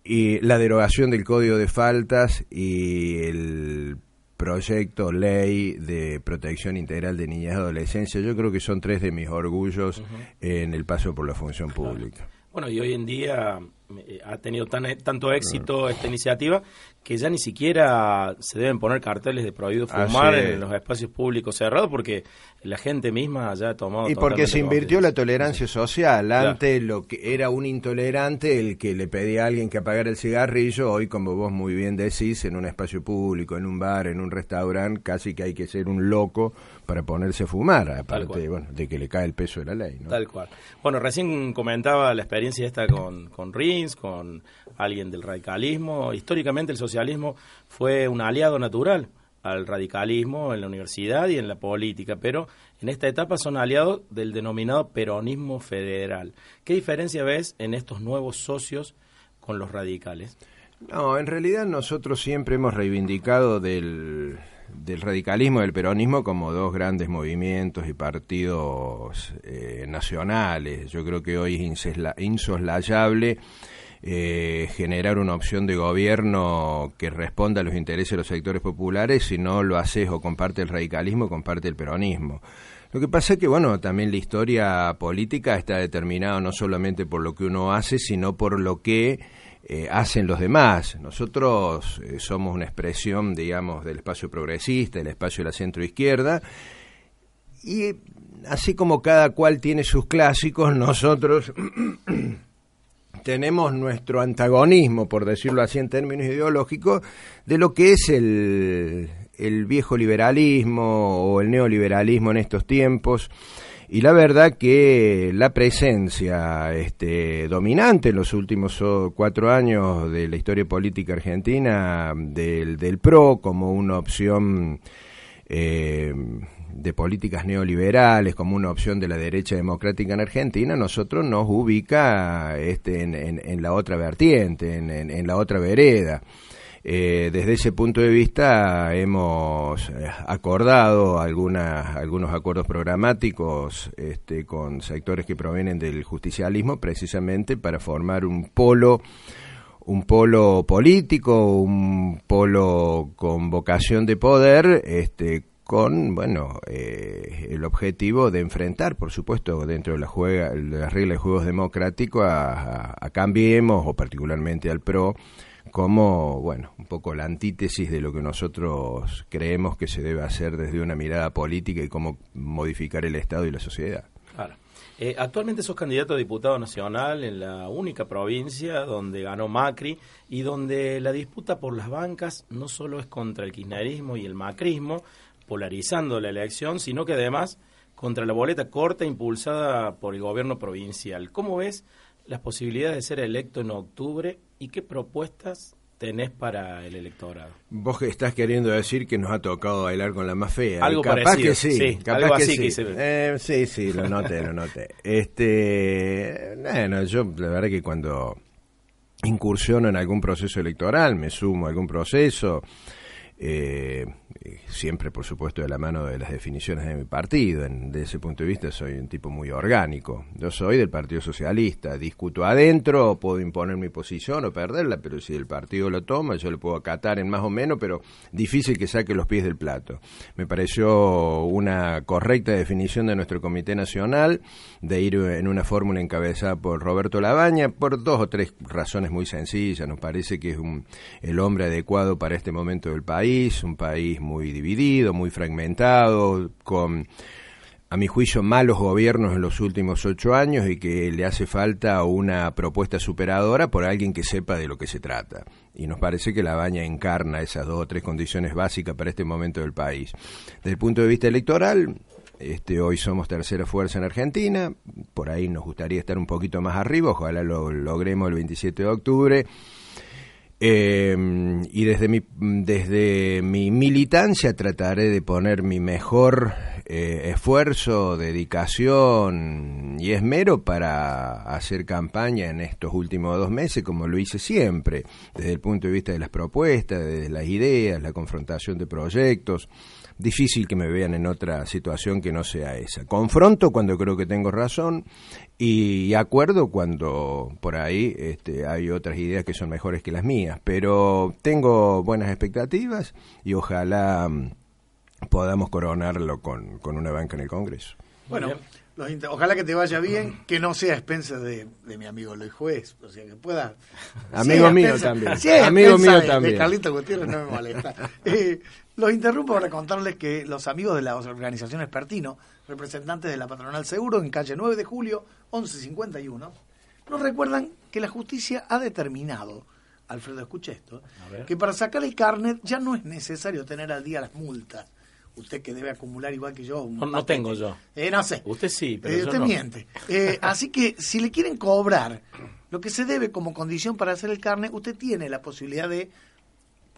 [SPEAKER 5] y la derogación del Código de Faltas y el proyecto ley de protección integral de niñez y adolescencia, yo creo que son tres de mis orgullos en el paso por la función pública.
[SPEAKER 4] Bueno, y hoy en día eh, ha tenido tan, tanto éxito esta iniciativa que ya ni siquiera se deben poner carteles de prohibido fumar
[SPEAKER 5] Así es.
[SPEAKER 4] en los espacios públicos cerrados porque la gente misma ya ha tomado
[SPEAKER 5] Y porque se invirtió la tolerancia social.
[SPEAKER 4] Claro.
[SPEAKER 5] Antes lo que era un intolerante el que le pedía a alguien que apagara el cigarrillo, hoy como vos muy bien decís, en un espacio público, en un bar, en un restaurante, casi que hay que ser un loco para ponerse a fumar, aparte bueno, de que le cae el peso de la ley. ¿no?
[SPEAKER 4] Tal cual. Bueno, recién comentaba la experiencia esta con, con Rins, con alguien del radicalismo. Históricamente el socialismo fue un aliado natural al radicalismo en la universidad y en la política, pero en esta etapa son aliados del denominado peronismo federal. ¿Qué diferencia ves en estos nuevos socios con los radicales?
[SPEAKER 5] No, en realidad nosotros siempre hemos reivindicado del, del radicalismo y del peronismo como dos grandes movimientos y partidos eh, nacionales. Yo creo que hoy es insoslayable eh, generar una opción de gobierno que responda a los intereses de los sectores populares si no lo haces o comparte el radicalismo comparte el peronismo. Lo que pasa es que, bueno, también la historia política está determinada no solamente por lo que uno hace, sino por lo que eh, hacen los demás. Nosotros eh, somos una expresión, digamos, del espacio progresista, del espacio de la centro-izquierda, y así como cada cual tiene sus clásicos, nosotros tenemos nuestro antagonismo, por decirlo así en términos ideológicos, de lo que es el, el viejo liberalismo o el neoliberalismo en estos tiempos. Y la verdad que la presencia este, dominante en los últimos cuatro años de la historia política argentina del, del PRO como una opción eh, de políticas neoliberales, como una opción de la derecha democrática en Argentina, nosotros nos ubica este, en, en- la otra vertiente, en, en- en la otra vereda. Eh, desde ese punto de vista hemos eh, acordado algunas, algunos acuerdos programáticos este, con sectores que provienen del justicialismo precisamente para formar un polo un polo político, un polo con vocación de poder, este, con bueno eh, el objetivo de enfrentar, por supuesto, dentro de la juega, de las reglas de juegos democráticos a, a- Cambiemos o particularmente al PRO como bueno un poco la antítesis de lo que nosotros creemos que se debe hacer desde una mirada política y cómo modificar el Estado y la sociedad.
[SPEAKER 4] Claro. Eh, actualmente sos candidato a diputado nacional en la única provincia donde ganó Macri y donde la disputa por las bancas no solo es contra el kirchnerismo y el macrismo, polarizando la elección, sino que además contra la boleta corta impulsada por el gobierno provincial. ¿Cómo ves las posibilidades de ser electo en octubre y qué propuestas tenés para el electorado?
[SPEAKER 5] Vos que estás queriendo decir que nos ha tocado bailar con la más fea.
[SPEAKER 4] Algo
[SPEAKER 5] capaz
[SPEAKER 4] parecido,
[SPEAKER 5] que sí,
[SPEAKER 4] sí,
[SPEAKER 5] capaz
[SPEAKER 4] algo
[SPEAKER 5] que
[SPEAKER 4] así
[SPEAKER 5] sí.
[SPEAKER 4] quise-
[SPEAKER 5] Eh, sí, sí, lo noté, lo noté. Este, bueno, yo la verdad que cuando incursiono en algún proceso electoral, me sumo a algún proceso, eh, siempre por supuesto de la mano de las definiciones de mi partido. En, de ese punto de vista soy un tipo muy orgánico. Yo soy del Partido Socialista, discuto adentro, puedo imponer mi posición o perderla, pero si el partido lo toma, yo le puedo acatar en más o menos, pero difícil que saque los pies del plato. Me pareció una correcta definición de nuestro Comité Nacional de ir en una fórmula encabezada por Roberto Labaña por dos o tres razones muy sencillas. Nos parece que es un, el hombre adecuado para este momento del país, un país muy dividido, muy fragmentado, con a mi juicio, malos gobiernos en los últimos ocho años y que le hace falta una propuesta superadora por alguien que sepa de lo que se trata. Y nos parece que la baña encarna esas dos o tres condiciones básicas para este momento del país. Desde el punto de vista electoral, este, hoy somos tercera fuerza en Argentina, por ahí nos gustaría estar un poquito más arriba, ojalá lo logremos el 27 de octubre. Eh, y desde mi, desde mi militancia trataré de poner mi mejor eh, esfuerzo, dedicación y esmero para hacer campaña en estos últimos dos meses, como lo hice siempre, desde el punto de vista de las propuestas, de las ideas, la confrontación de proyectos. Difícil que me vean en otra situación que no sea esa. Confronto cuando creo que tengo razón y acuerdo cuando por ahí este, hay otras ideas que son mejores que las mías. Pero tengo buenas expectativas y ojalá mm, podamos coronarlo con, con una banca en el Congreso.
[SPEAKER 3] Bueno, los inter- ojalá que te vaya bien, que no sea a expensas de, de mi amigo Luis Juez, o sea, que pueda...
[SPEAKER 5] Amigo mío también. Amigo mío
[SPEAKER 3] de-
[SPEAKER 5] también.
[SPEAKER 3] De Carlito Gutiérrez no me molesta. Eh, los interrumpo para contarles que los amigos de la organización Espertino, representantes de la Patronal Seguro en calle 9 de julio, 1151, nos recuerdan que la justicia ha determinado, Alfredo, escuche esto, que para sacar el carnet ya no es necesario tener al día las multas. Usted que debe acumular igual que yo. un
[SPEAKER 4] No, tengo yo.
[SPEAKER 3] Eh, no sé.
[SPEAKER 4] Usted sí, pero
[SPEAKER 3] Eh,
[SPEAKER 4] yo
[SPEAKER 3] usted
[SPEAKER 4] no.
[SPEAKER 3] miente. Eh, así que si le quieren cobrar lo que se debe como condición para hacer el carnet, usted tiene la posibilidad de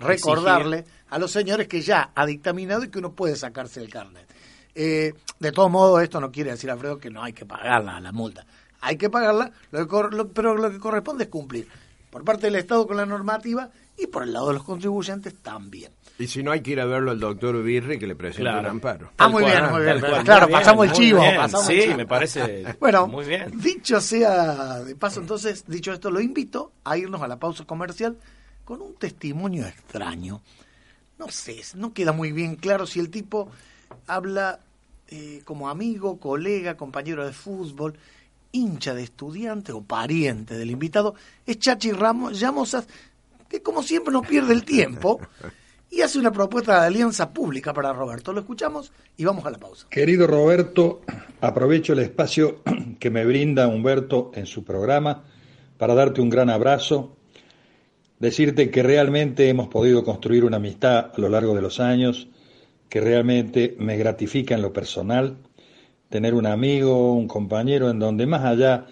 [SPEAKER 3] recordarle a los señores que ya ha dictaminado y que uno puede sacarse el carnet. Eh, de todos modos, esto no quiere decir, Alfredo, que no hay que pagarla, la multa. Hay que pagarla, lo que cor- lo- pero lo que corresponde es cumplir por parte del Estado con la normativa y por el lado de los contribuyentes también.
[SPEAKER 5] Y si no, hay que ir a verlo al doctor Birri que le presente
[SPEAKER 4] Claro.
[SPEAKER 5] un amparo.
[SPEAKER 3] Ah, muy bien, muy bien. Claro,
[SPEAKER 4] muy bien,
[SPEAKER 3] pasamos el chivo. el
[SPEAKER 4] Sí,
[SPEAKER 3] chivo.
[SPEAKER 4] me parece
[SPEAKER 3] Bueno,
[SPEAKER 4] muy bien.
[SPEAKER 3] dicho sea de paso, entonces, dicho esto, lo invito a irnos a la pausa comercial con un testimonio extraño. No sé, no queda muy bien claro si el tipo habla eh, como amigo, colega, compañero de fútbol, hincha de estudiante o pariente del invitado. Es Chachi Ramos Llamosas, que como siempre no pierde el tiempo y hace una propuesta de alianza pública para Roberto. Lo escuchamos y vamos a la pausa.
[SPEAKER 18] Querido Roberto, aprovecho el espacio que me brinda Humberto en su programa para darte un gran abrazo, decirte que realmente hemos podido construir una amistad a lo largo de los años, que realmente me gratifica en lo personal tener un amigo, un compañero en donde más allá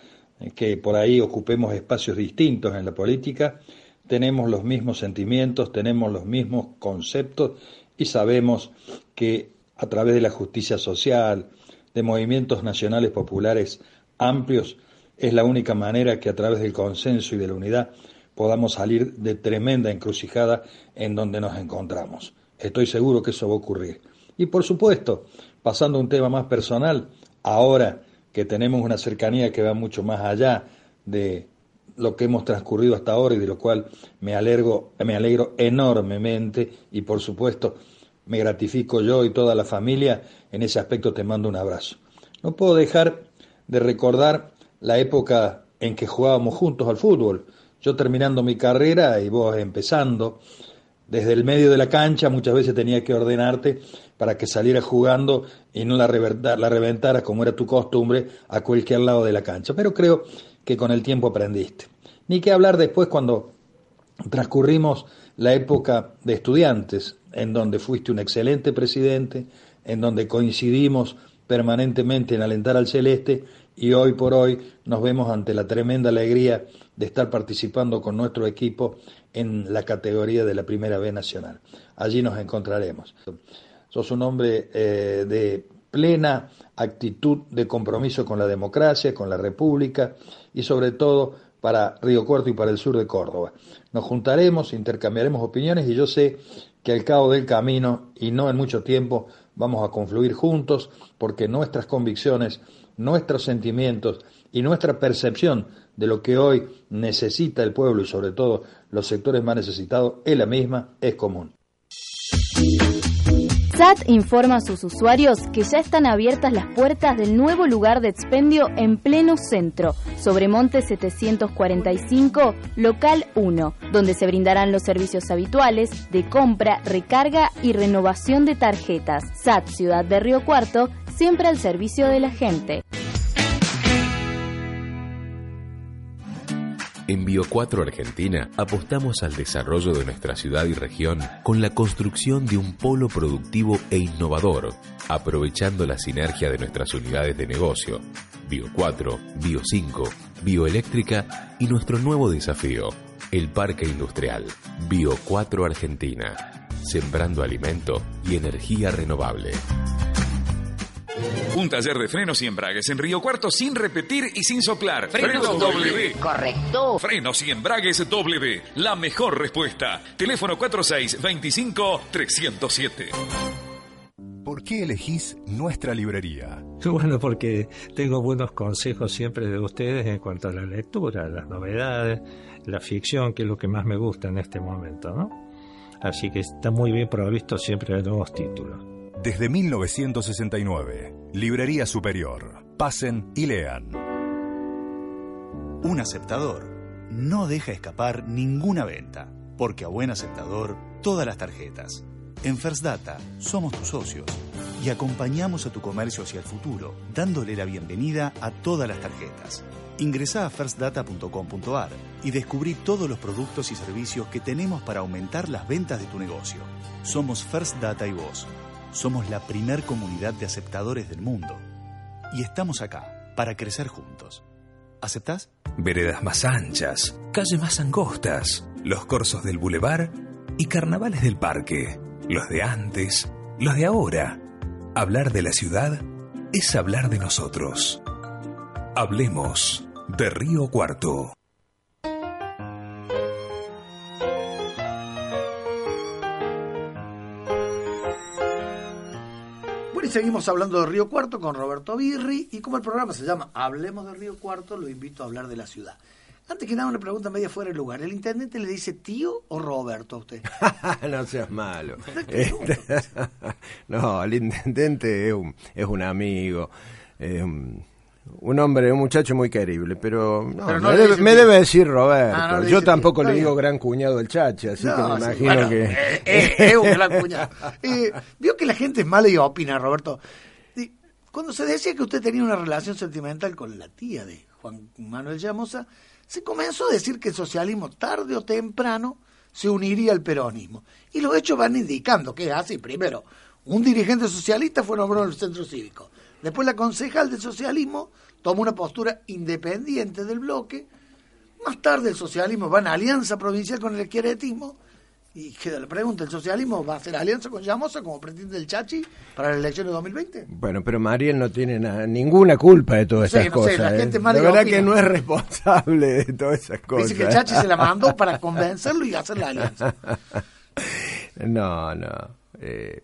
[SPEAKER 18] que por ahí ocupemos espacios distintos en la política, tenemos los mismos sentimientos, tenemos los mismos conceptos y sabemos que a través de la justicia social, de movimientos nacionales populares amplios, es la única manera que a través del consenso y de la unidad podamos salir de tremenda encrucijada en donde nos encontramos. Estoy seguro que eso va a ocurrir. Y por supuesto, pasando a un tema más personal, ahora que tenemos una cercanía que va mucho más allá de lo que hemos transcurrido hasta ahora y de lo cual me alegro, me alegro enormemente y por supuesto me gratifico yo y toda la familia, en ese aspecto te mando un abrazo. No puedo dejar de recordar la época en que jugábamos juntos al fútbol, yo terminando mi carrera y vos empezando, desde el medio de la cancha muchas veces tenía que ordenarte para que salieras jugando y no la, la reventaras como era tu costumbre a cualquier lado de la cancha. Pero creo que con el tiempo aprendiste. Ni que hablar después cuando transcurrimos la época de estudiantes, en donde fuiste un excelente presidente, en donde coincidimos permanentemente en alentar al celeste y hoy por hoy nos vemos ante la tremenda alegría de estar participando con nuestro equipo en la categoría de la Primera B Nacional. Allí nos encontraremos. Sos un hombre eh, de plena actitud de compromiso con la democracia, con la República y sobre todo para Río Cuarto y para el sur de Córdoba. Nos juntaremos, intercambiaremos opiniones y yo sé que al cabo del camino y no en mucho tiempo vamos a confluir juntos porque nuestras convicciones, nuestros sentimientos y nuestra percepción de lo que hoy necesita el pueblo y sobre todo los sectores más necesitados es la misma, es común.
[SPEAKER 12] SAT informa a sus usuarios que ya están abiertas las puertas del nuevo lugar de expendio en pleno centro, sobre Monte 745, local 1, donde se brindarán los servicios habituales de compra, recarga y renovación de tarjetas. SAT Ciudad de Río Cuarto, siempre al servicio de la gente.
[SPEAKER 1] En Bio 4 Argentina apostamos al desarrollo de nuestra ciudad y región con la construcción de un polo productivo e innovador, aprovechando la sinergia de nuestras unidades de negocio, Bio 4, Bio 5, Bioeléctrica y nuestro nuevo desafío, el Parque Industrial, Bio 4 Argentina, sembrando alimento y energía renovable.
[SPEAKER 13] Un taller de frenos y embragues en Río Cuarto sin repetir y sin soplar.
[SPEAKER 14] Frenos
[SPEAKER 13] W.
[SPEAKER 14] Correcto.
[SPEAKER 13] Frenos y embragues W. La mejor respuesta. Teléfono 4625-307.
[SPEAKER 16] ¿Por qué elegís nuestra librería?
[SPEAKER 19] Bueno, porque tengo buenos consejos siempre de ustedes en cuanto a la lectura, las novedades, la ficción, que es lo que más me gusta en este momento, ¿no? Así que está muy bien provisto siempre de nuevos títulos.
[SPEAKER 16] Desde 1969, Librería Superior. Pasen y lean. Un aceptador no deja escapar ninguna venta, porque a buen aceptador todas las tarjetas. En First Data somos tus socios y acompañamos a tu comercio hacia el futuro, dándole la bienvenida a todas las tarjetas. Ingresa a firstdata.com.ar y descubrí todos los productos y servicios que tenemos para aumentar las ventas de tu negocio. Somos First Data y vos. Somos la primer comunidad de aceptadores del mundo. Y estamos acá para crecer juntos. ¿Aceptás?
[SPEAKER 2] Veredas más anchas, calles más angostas, los corsos del bulevar y carnavales del parque. Los de antes, los de ahora. Hablar de la ciudad es hablar de nosotros. Hablemos de Río Cuarto.
[SPEAKER 3] Seguimos hablando de Río Cuarto con Roberto Birri. Y como el programa se llama Hablemos de Río Cuarto, lo invito a hablar de la ciudad. Antes que nada, una pregunta media fuera de lugar. ¿El intendente le dice tío o Roberto a usted?
[SPEAKER 5] no seas malo. Este, no, el intendente es un, es un amigo. es un, un hombre, un muchacho muy querible, pero, no,
[SPEAKER 3] Pero no
[SPEAKER 5] me, debe, me decir Roberto.
[SPEAKER 3] Ah, no
[SPEAKER 5] Yo tampoco le digo gran cuñado del Chachi, así que me
[SPEAKER 3] sí,
[SPEAKER 5] imagino
[SPEAKER 3] bueno,
[SPEAKER 5] que...
[SPEAKER 3] eh, eh, es un gran cuñado. Eh, Vio que la gente es mala y opina, Roberto. Cuando se decía que usted tenía una relación sentimental con la tía de Juan Manuel Llamosa, se comenzó a decir que el socialismo tarde o temprano se uniría al peronismo. Y los hechos van indicando que es así. Primero, un dirigente socialista fue nombrado en el centro cívico. Después la concejal del socialismo tomó una postura independiente del bloque. Más tarde el socialismo va en alianza provincial con el esquieretismo. Y queda la pregunta, ¿el socialismo va a hacer alianza con Llamosa como pretende el Chachi para las elecciones de 2020?
[SPEAKER 5] Bueno, pero Mariel no tiene na- ninguna culpa de todas
[SPEAKER 3] Sí,
[SPEAKER 5] esas
[SPEAKER 3] no sé,
[SPEAKER 5] cosas.
[SPEAKER 3] la
[SPEAKER 5] ¿eh?
[SPEAKER 3] gente y
[SPEAKER 5] verdad
[SPEAKER 3] opina.
[SPEAKER 5] que no es responsable de todas esas cosas.
[SPEAKER 3] Dice que el Chachi se la mandó para convencerlo y hacer la alianza.
[SPEAKER 5] No, no. eh,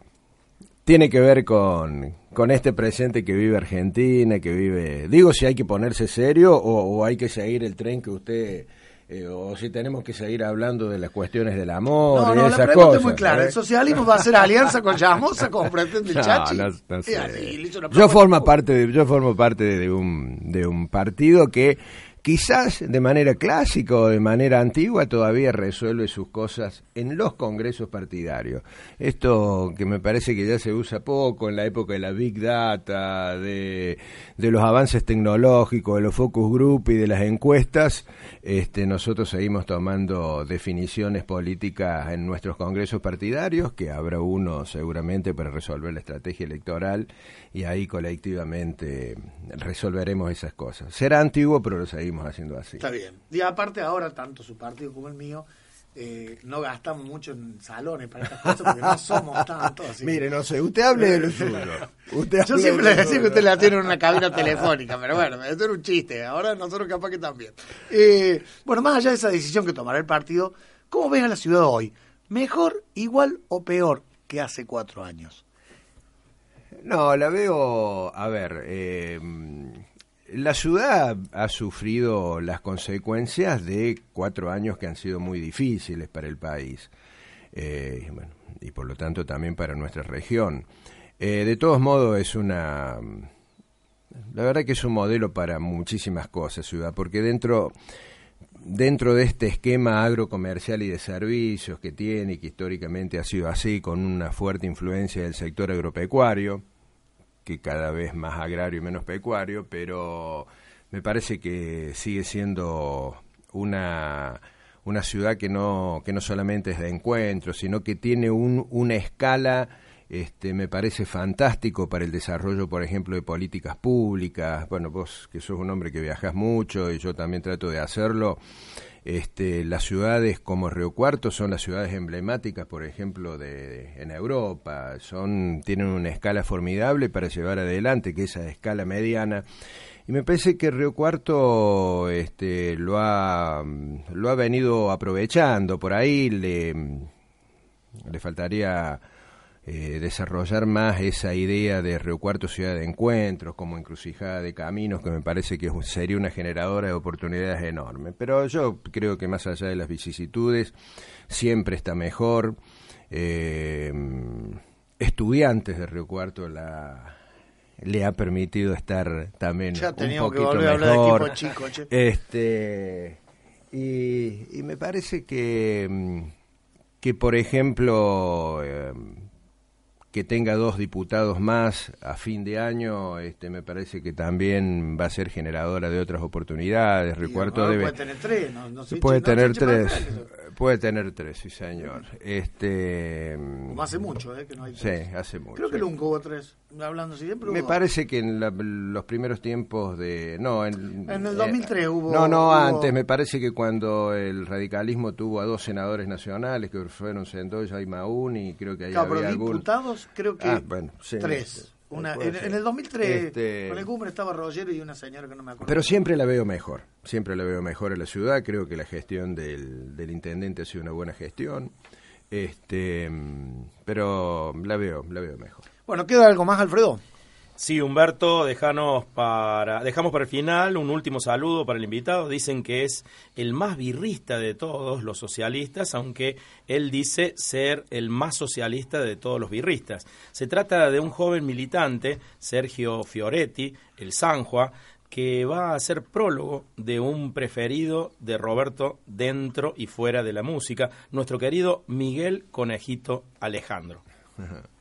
[SPEAKER 5] tiene que ver con, con este presente que vive Argentina, que vive... Digo, si hay que ponerse serio o, o hay que seguir el tren que usted... eh, o si tenemos que seguir hablando de las cuestiones del amor
[SPEAKER 3] No,
[SPEAKER 5] y
[SPEAKER 3] no, la
[SPEAKER 5] esas
[SPEAKER 3] pregunta
[SPEAKER 5] cosas.
[SPEAKER 3] es muy clara.
[SPEAKER 5] ¿eh?
[SPEAKER 3] El socialismo va a hacer alianza con Llamosa como pretende
[SPEAKER 5] No,
[SPEAKER 3] Chachi.
[SPEAKER 5] no- sé.
[SPEAKER 3] así,
[SPEAKER 5] yo formo parte de, yo formo parte de un de un partido que quizás de manera clásica o de manera antigua todavía resuelve sus cosas en los congresos partidarios. Esto que me parece que ya se usa poco en la época de la Big Data, de, los avances tecnológicos, de los focus group y de las encuestas, este, nosotros seguimos tomando definiciones políticas en nuestros congresos partidarios, que habrá uno seguramente para resolver la estrategia electoral y ahí colectivamente resolveremos esas cosas. Será antiguo, pero lo seguimos haciendo así.
[SPEAKER 3] Está bien. Y aparte ahora, tanto su partido como el mío, eh, no gastamos mucho en salones para estas cosas porque no somos tantos. así
[SPEAKER 5] Mire, no sé, usted hable de lo suyo. Usted
[SPEAKER 3] Yo siempre le decía que usted la tiene en una cabina telefónica, pero bueno, eso era un chiste. Ahora nosotros capaz que también. Eh, bueno, más allá de esa decisión que tomará el partido, ¿cómo ves a la ciudad hoy? ¿Mejor, igual o peor que hace cuatro años?
[SPEAKER 5] No, la veo, a ver, eh, la ciudad ha sufrido las consecuencias de cuatro años que han sido muy difíciles para el país eh, y por lo tanto también para nuestra región. Eh, de todos modos es una, la verdad que es un modelo para muchísimas cosas, ciudad, porque dentro dentro de este esquema agrocomercial y de servicios que tiene y que históricamente ha sido así, con una fuerte influencia del sector agropecuario, que cada vez más agrario y menos pecuario, pero me parece que sigue siendo una, una ciudad que no, que no solamente es de encuentro, sino que tiene un, una escala, este, me parece fantástico para el desarrollo, por ejemplo, de políticas públicas. Bueno, vos que sos un hombre que viajas mucho y yo también trato de hacerlo. Este, las ciudades como Río Cuarto son las ciudades emblemáticas, por ejemplo, de, en Europa. Son, tienen una escala formidable para llevar adelante, que es esa escala mediana. Y me parece que Río Cuarto este, lo, ha, lo ha venido aprovechando. Por ahí le, le faltaría eh, desarrollar más esa idea de Río Cuarto Ciudad de Encuentros como encrucijada de caminos, que me parece que sería una generadora de oportunidades enorme. Pero yo creo que más allá de las vicisitudes, siempre está mejor. Eh, estudiantes de Río Cuarto la le ha permitido estar también
[SPEAKER 3] Ya
[SPEAKER 5] un
[SPEAKER 3] teníamos que
[SPEAKER 5] poquito
[SPEAKER 3] volver a hablar de
[SPEAKER 5] mejor.
[SPEAKER 3] equipo chico, che.
[SPEAKER 5] Este y, y me parece que que por ejemplo eh, que tenga dos diputados más a fin de año, este me parece que también va a ser generadora de otras oportunidades. Recuerdo debe
[SPEAKER 3] puede tener tres, no- no se
[SPEAKER 5] puede
[SPEAKER 3] eche- no se
[SPEAKER 5] tener tres, puede tener tres, sí señor. Este
[SPEAKER 3] Como hace mucho, ¿eh? Que no hay
[SPEAKER 5] Sí,
[SPEAKER 3] tres.
[SPEAKER 5] hace mucho.
[SPEAKER 3] Creo que nunca hubo tres. Hablando así siempre
[SPEAKER 5] Me
[SPEAKER 3] hubo
[SPEAKER 5] parece que en la- los primeros tiempos de... No, en,
[SPEAKER 3] En el
[SPEAKER 5] eh,
[SPEAKER 3] 2003 hubo-
[SPEAKER 5] No, no,
[SPEAKER 3] hubo-
[SPEAKER 5] antes. Me parece que cuando el radicalismo tuvo a dos senadores nacionales, que fueron Sendoya y Maún, y creo que ahí
[SPEAKER 3] Claro, pero
[SPEAKER 5] algún...
[SPEAKER 3] diputados creo que
[SPEAKER 5] Ah, bueno, sí,
[SPEAKER 3] tres. Una, en, en el 2003
[SPEAKER 5] Este-
[SPEAKER 3] con el cumbre estaba Rogero y una señora que no me acuerdo.
[SPEAKER 5] Pero siempre la veo mejor, siempre la veo mejor en la ciudad. Creo que la gestión del, del intendente ha sido una buena gestión, este, mm, pero la veo, la veo mejor.
[SPEAKER 3] Bueno, ¿queda algo más, Alfredo?
[SPEAKER 4] Sí, Humberto, dejanos para, dejamos para el final un último saludo para el invitado. Dicen que es el más birrista de todos los socialistas, aunque él dice ser el más socialista de todos los birristas. Se trata de un joven militante, Sergio Fioretti, el Sanjua, que va a ser prólogo de un preferido de Roberto dentro y fuera de la música, nuestro querido Miguel Conejito Alejandro.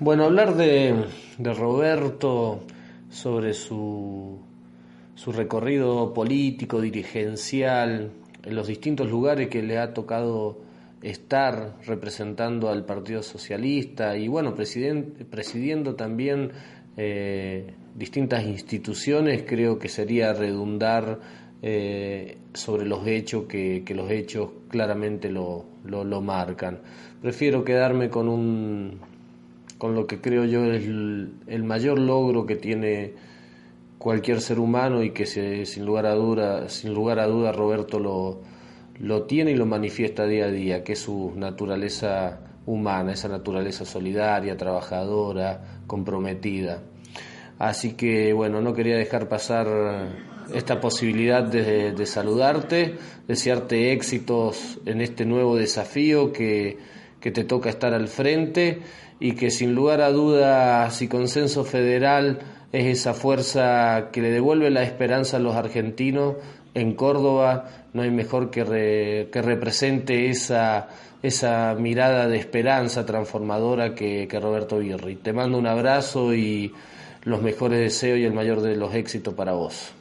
[SPEAKER 20] Bueno, hablar de, Roberto sobre su, su recorrido político, dirigencial, en los distintos lugares que le ha tocado estar representando al Partido Socialista y bueno, presidiendo también eh, distintas instituciones, creo que sería redundar eh, sobre los hechos que, los hechos claramente lo, lo marcan. Prefiero quedarme con un con lo que creo yo es el, mayor logro que tiene cualquier ser humano y que sin lugar a duda, sin lugar a duda Roberto lo, lo tiene y lo manifiesta día a día, que es su naturaleza humana, esa naturaleza solidaria, trabajadora, comprometida. Así que bueno, no quería dejar pasar esta posibilidad de, de saludarte, desearte éxitos en este nuevo desafío que, que te toca estar al frente y que sin lugar a dudas y consenso federal es esa fuerza que le devuelve la esperanza a los argentinos en Córdoba, no hay mejor que, que represente esa, esa mirada de esperanza transformadora que, que Roberto Birri. Te mando un abrazo y los mejores deseos y el mayor de los éxitos para vos.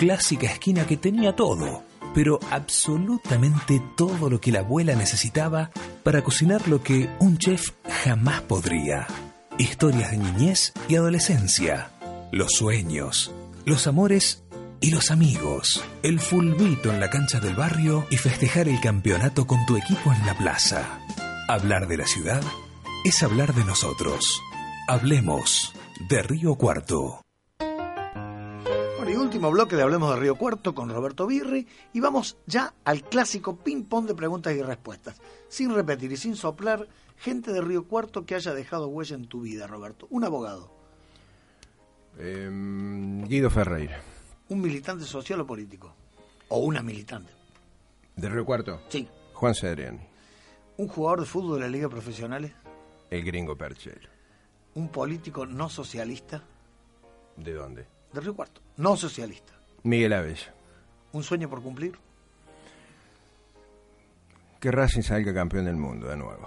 [SPEAKER 2] Clásica esquina que tenía todo, pero absolutamente todo lo que la abuela necesitaba para cocinar lo que un chef jamás podría. Historias de niñez y adolescencia, los sueños, los amores y los amigos, el fulbito en la cancha del barrio y festejar el campeonato con tu equipo en la plaza. Hablar de la ciudad es hablar de nosotros. Hablemos de Río Cuarto.
[SPEAKER 3] Y último bloque de Hablemos de Río Cuarto con Roberto Birri y vamos ya al clásico ping-pong de preguntas y respuestas. Sin repetir y sin soplar, gente de Río Cuarto que haya dejado huella en tu vida, Roberto. Un abogado,
[SPEAKER 5] Em, Guido Ferreira,
[SPEAKER 3] un militante social o político. O una militante.
[SPEAKER 5] de Río Cuarto.
[SPEAKER 3] Sí.
[SPEAKER 5] Juan Cedriani,
[SPEAKER 3] Un jugador de fútbol de la Liga Profesionales.
[SPEAKER 5] el gringo Perchel.
[SPEAKER 3] Un político no socialista
[SPEAKER 5] ¿De dónde?
[SPEAKER 3] De Río Cuarto. No socialista.
[SPEAKER 5] Miguel Abella.
[SPEAKER 3] Un sueño por cumplir.
[SPEAKER 5] Que Racing salga campeón del mundo de nuevo.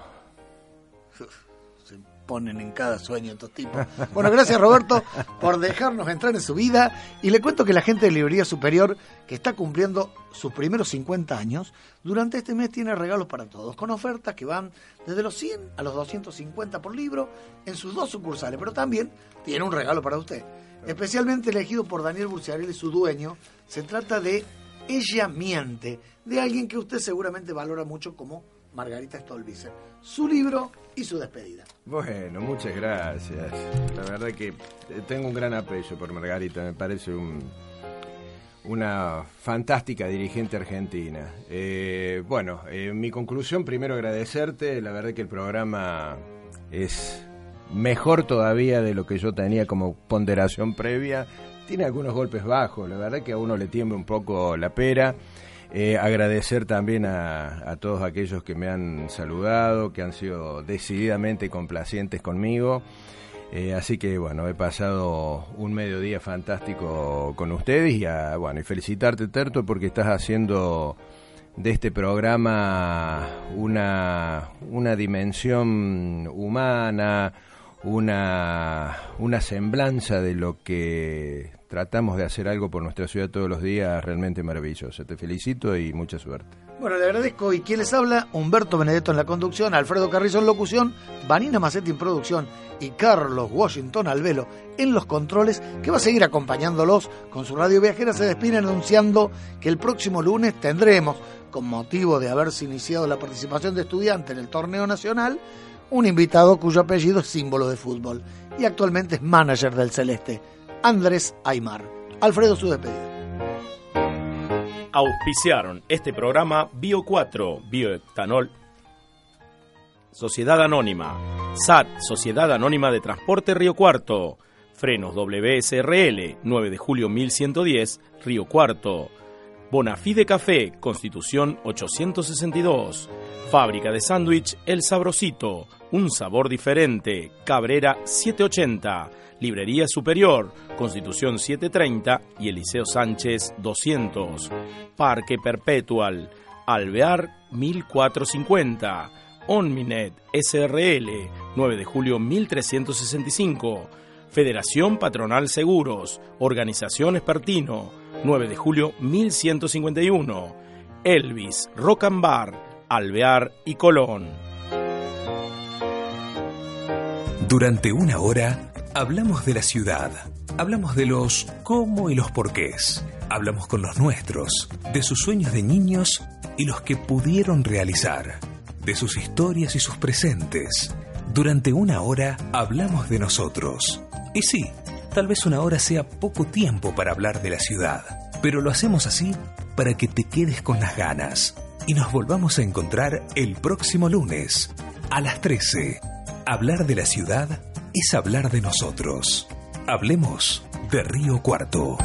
[SPEAKER 3] Se ponen en cada sueño estos tipos. Bueno, gracias Roberto por dejarnos entrar en su vida y le cuento que la gente de Librería Superior, que está cumpliendo sus primeros 50 años, durante este mes tiene regalos para todos, con ofertas que van desde los 100 a los 250 por libro en sus dos sucursales, pero también tiene un regalo para usted, especialmente elegido por Daniel Burciarelli, su dueño. Se trata de Ella Miente, de alguien que usted seguramente valora mucho como Margarita Stolbizer. Su libro y su despedida.
[SPEAKER 5] Bueno, muchas gracias. La verdad que eh, tengo un gran aprecio por Margarita, me parece un, una fantástica dirigente argentina. Eh, bueno, eh, mi conclusión, primero agradecerte, la verdad que el programa es mejor todavía de lo que yo tenía como ponderación previa. Tiene algunos golpes bajos, la verdad que a uno le tiembla un poco la pera. Eh, agradecer también a, todos aquellos que me han saludado, que han sido decididamente complacientes conmigo. Eh, así que bueno, he pasado un mediodía fantástico con ustedes y, a- bueno, y felicitarte, Terto, porque estás haciendo de este programa una, una dimensión humana, una, una semblanza de lo que tratamos de hacer algo por nuestra ciudad todos los días realmente maravilloso. Te felicito y mucha suerte.
[SPEAKER 3] Bueno, le agradezco. ¿Y quién les habla? Humberto Benedetto en la conducción, Alfredo Carrizo en locución, Vanina Macetti en producción y Carlos Washington Alvelo en los controles, que va a seguir acompañándolos con su radio viajera. Se despide anunciando que el próximo lunes tendremos, con motivo de haberse iniciado la participación de estudiantes en el torneo nacional, un invitado cuyo apellido es símbolo de fútbol y actualmente es manager del Celeste, Andrés Aymar. Alfredo, su despedida.
[SPEAKER 4] Auspiciaron este programa Bio 4, Bioetanol, Sociedad Anónima, SAT, Sociedad Anónima de Transporte Río Cuarto, Frenos WSRL, 9 de julio 1110, Río Cuarto, Bonafide Café, Constitución 862, Fábrica de Sándwich El Sabrosito, un sabor diferente, Cabrera 780, Librería Superior, Constitución 730 y Eliseo Sánchez 200. Parque Perpetual, Alvear 1450. Onminet SRL, 9 de julio 1365. Federación Patronal Seguros, Organización Espertino, 9 de julio 1151, Elvis, Rock and Bar, Alvear y Colón.
[SPEAKER 2] Durante una hora hablamos de la ciudad, hablamos de los cómo y los porqués, hablamos con los nuestros, de sus sueños de niños y los que pudieron realizar, de sus historias y sus presentes. Durante una hora hablamos de nosotros. Y sí, tal vez una hora sea poco tiempo para hablar de la ciudad, pero lo hacemos así para que te quedes con las ganas y nos volvamos a encontrar el próximo lunes a las 13. Hablar de la ciudad es hablar de nosotros. Hablemos de Río Cuarto.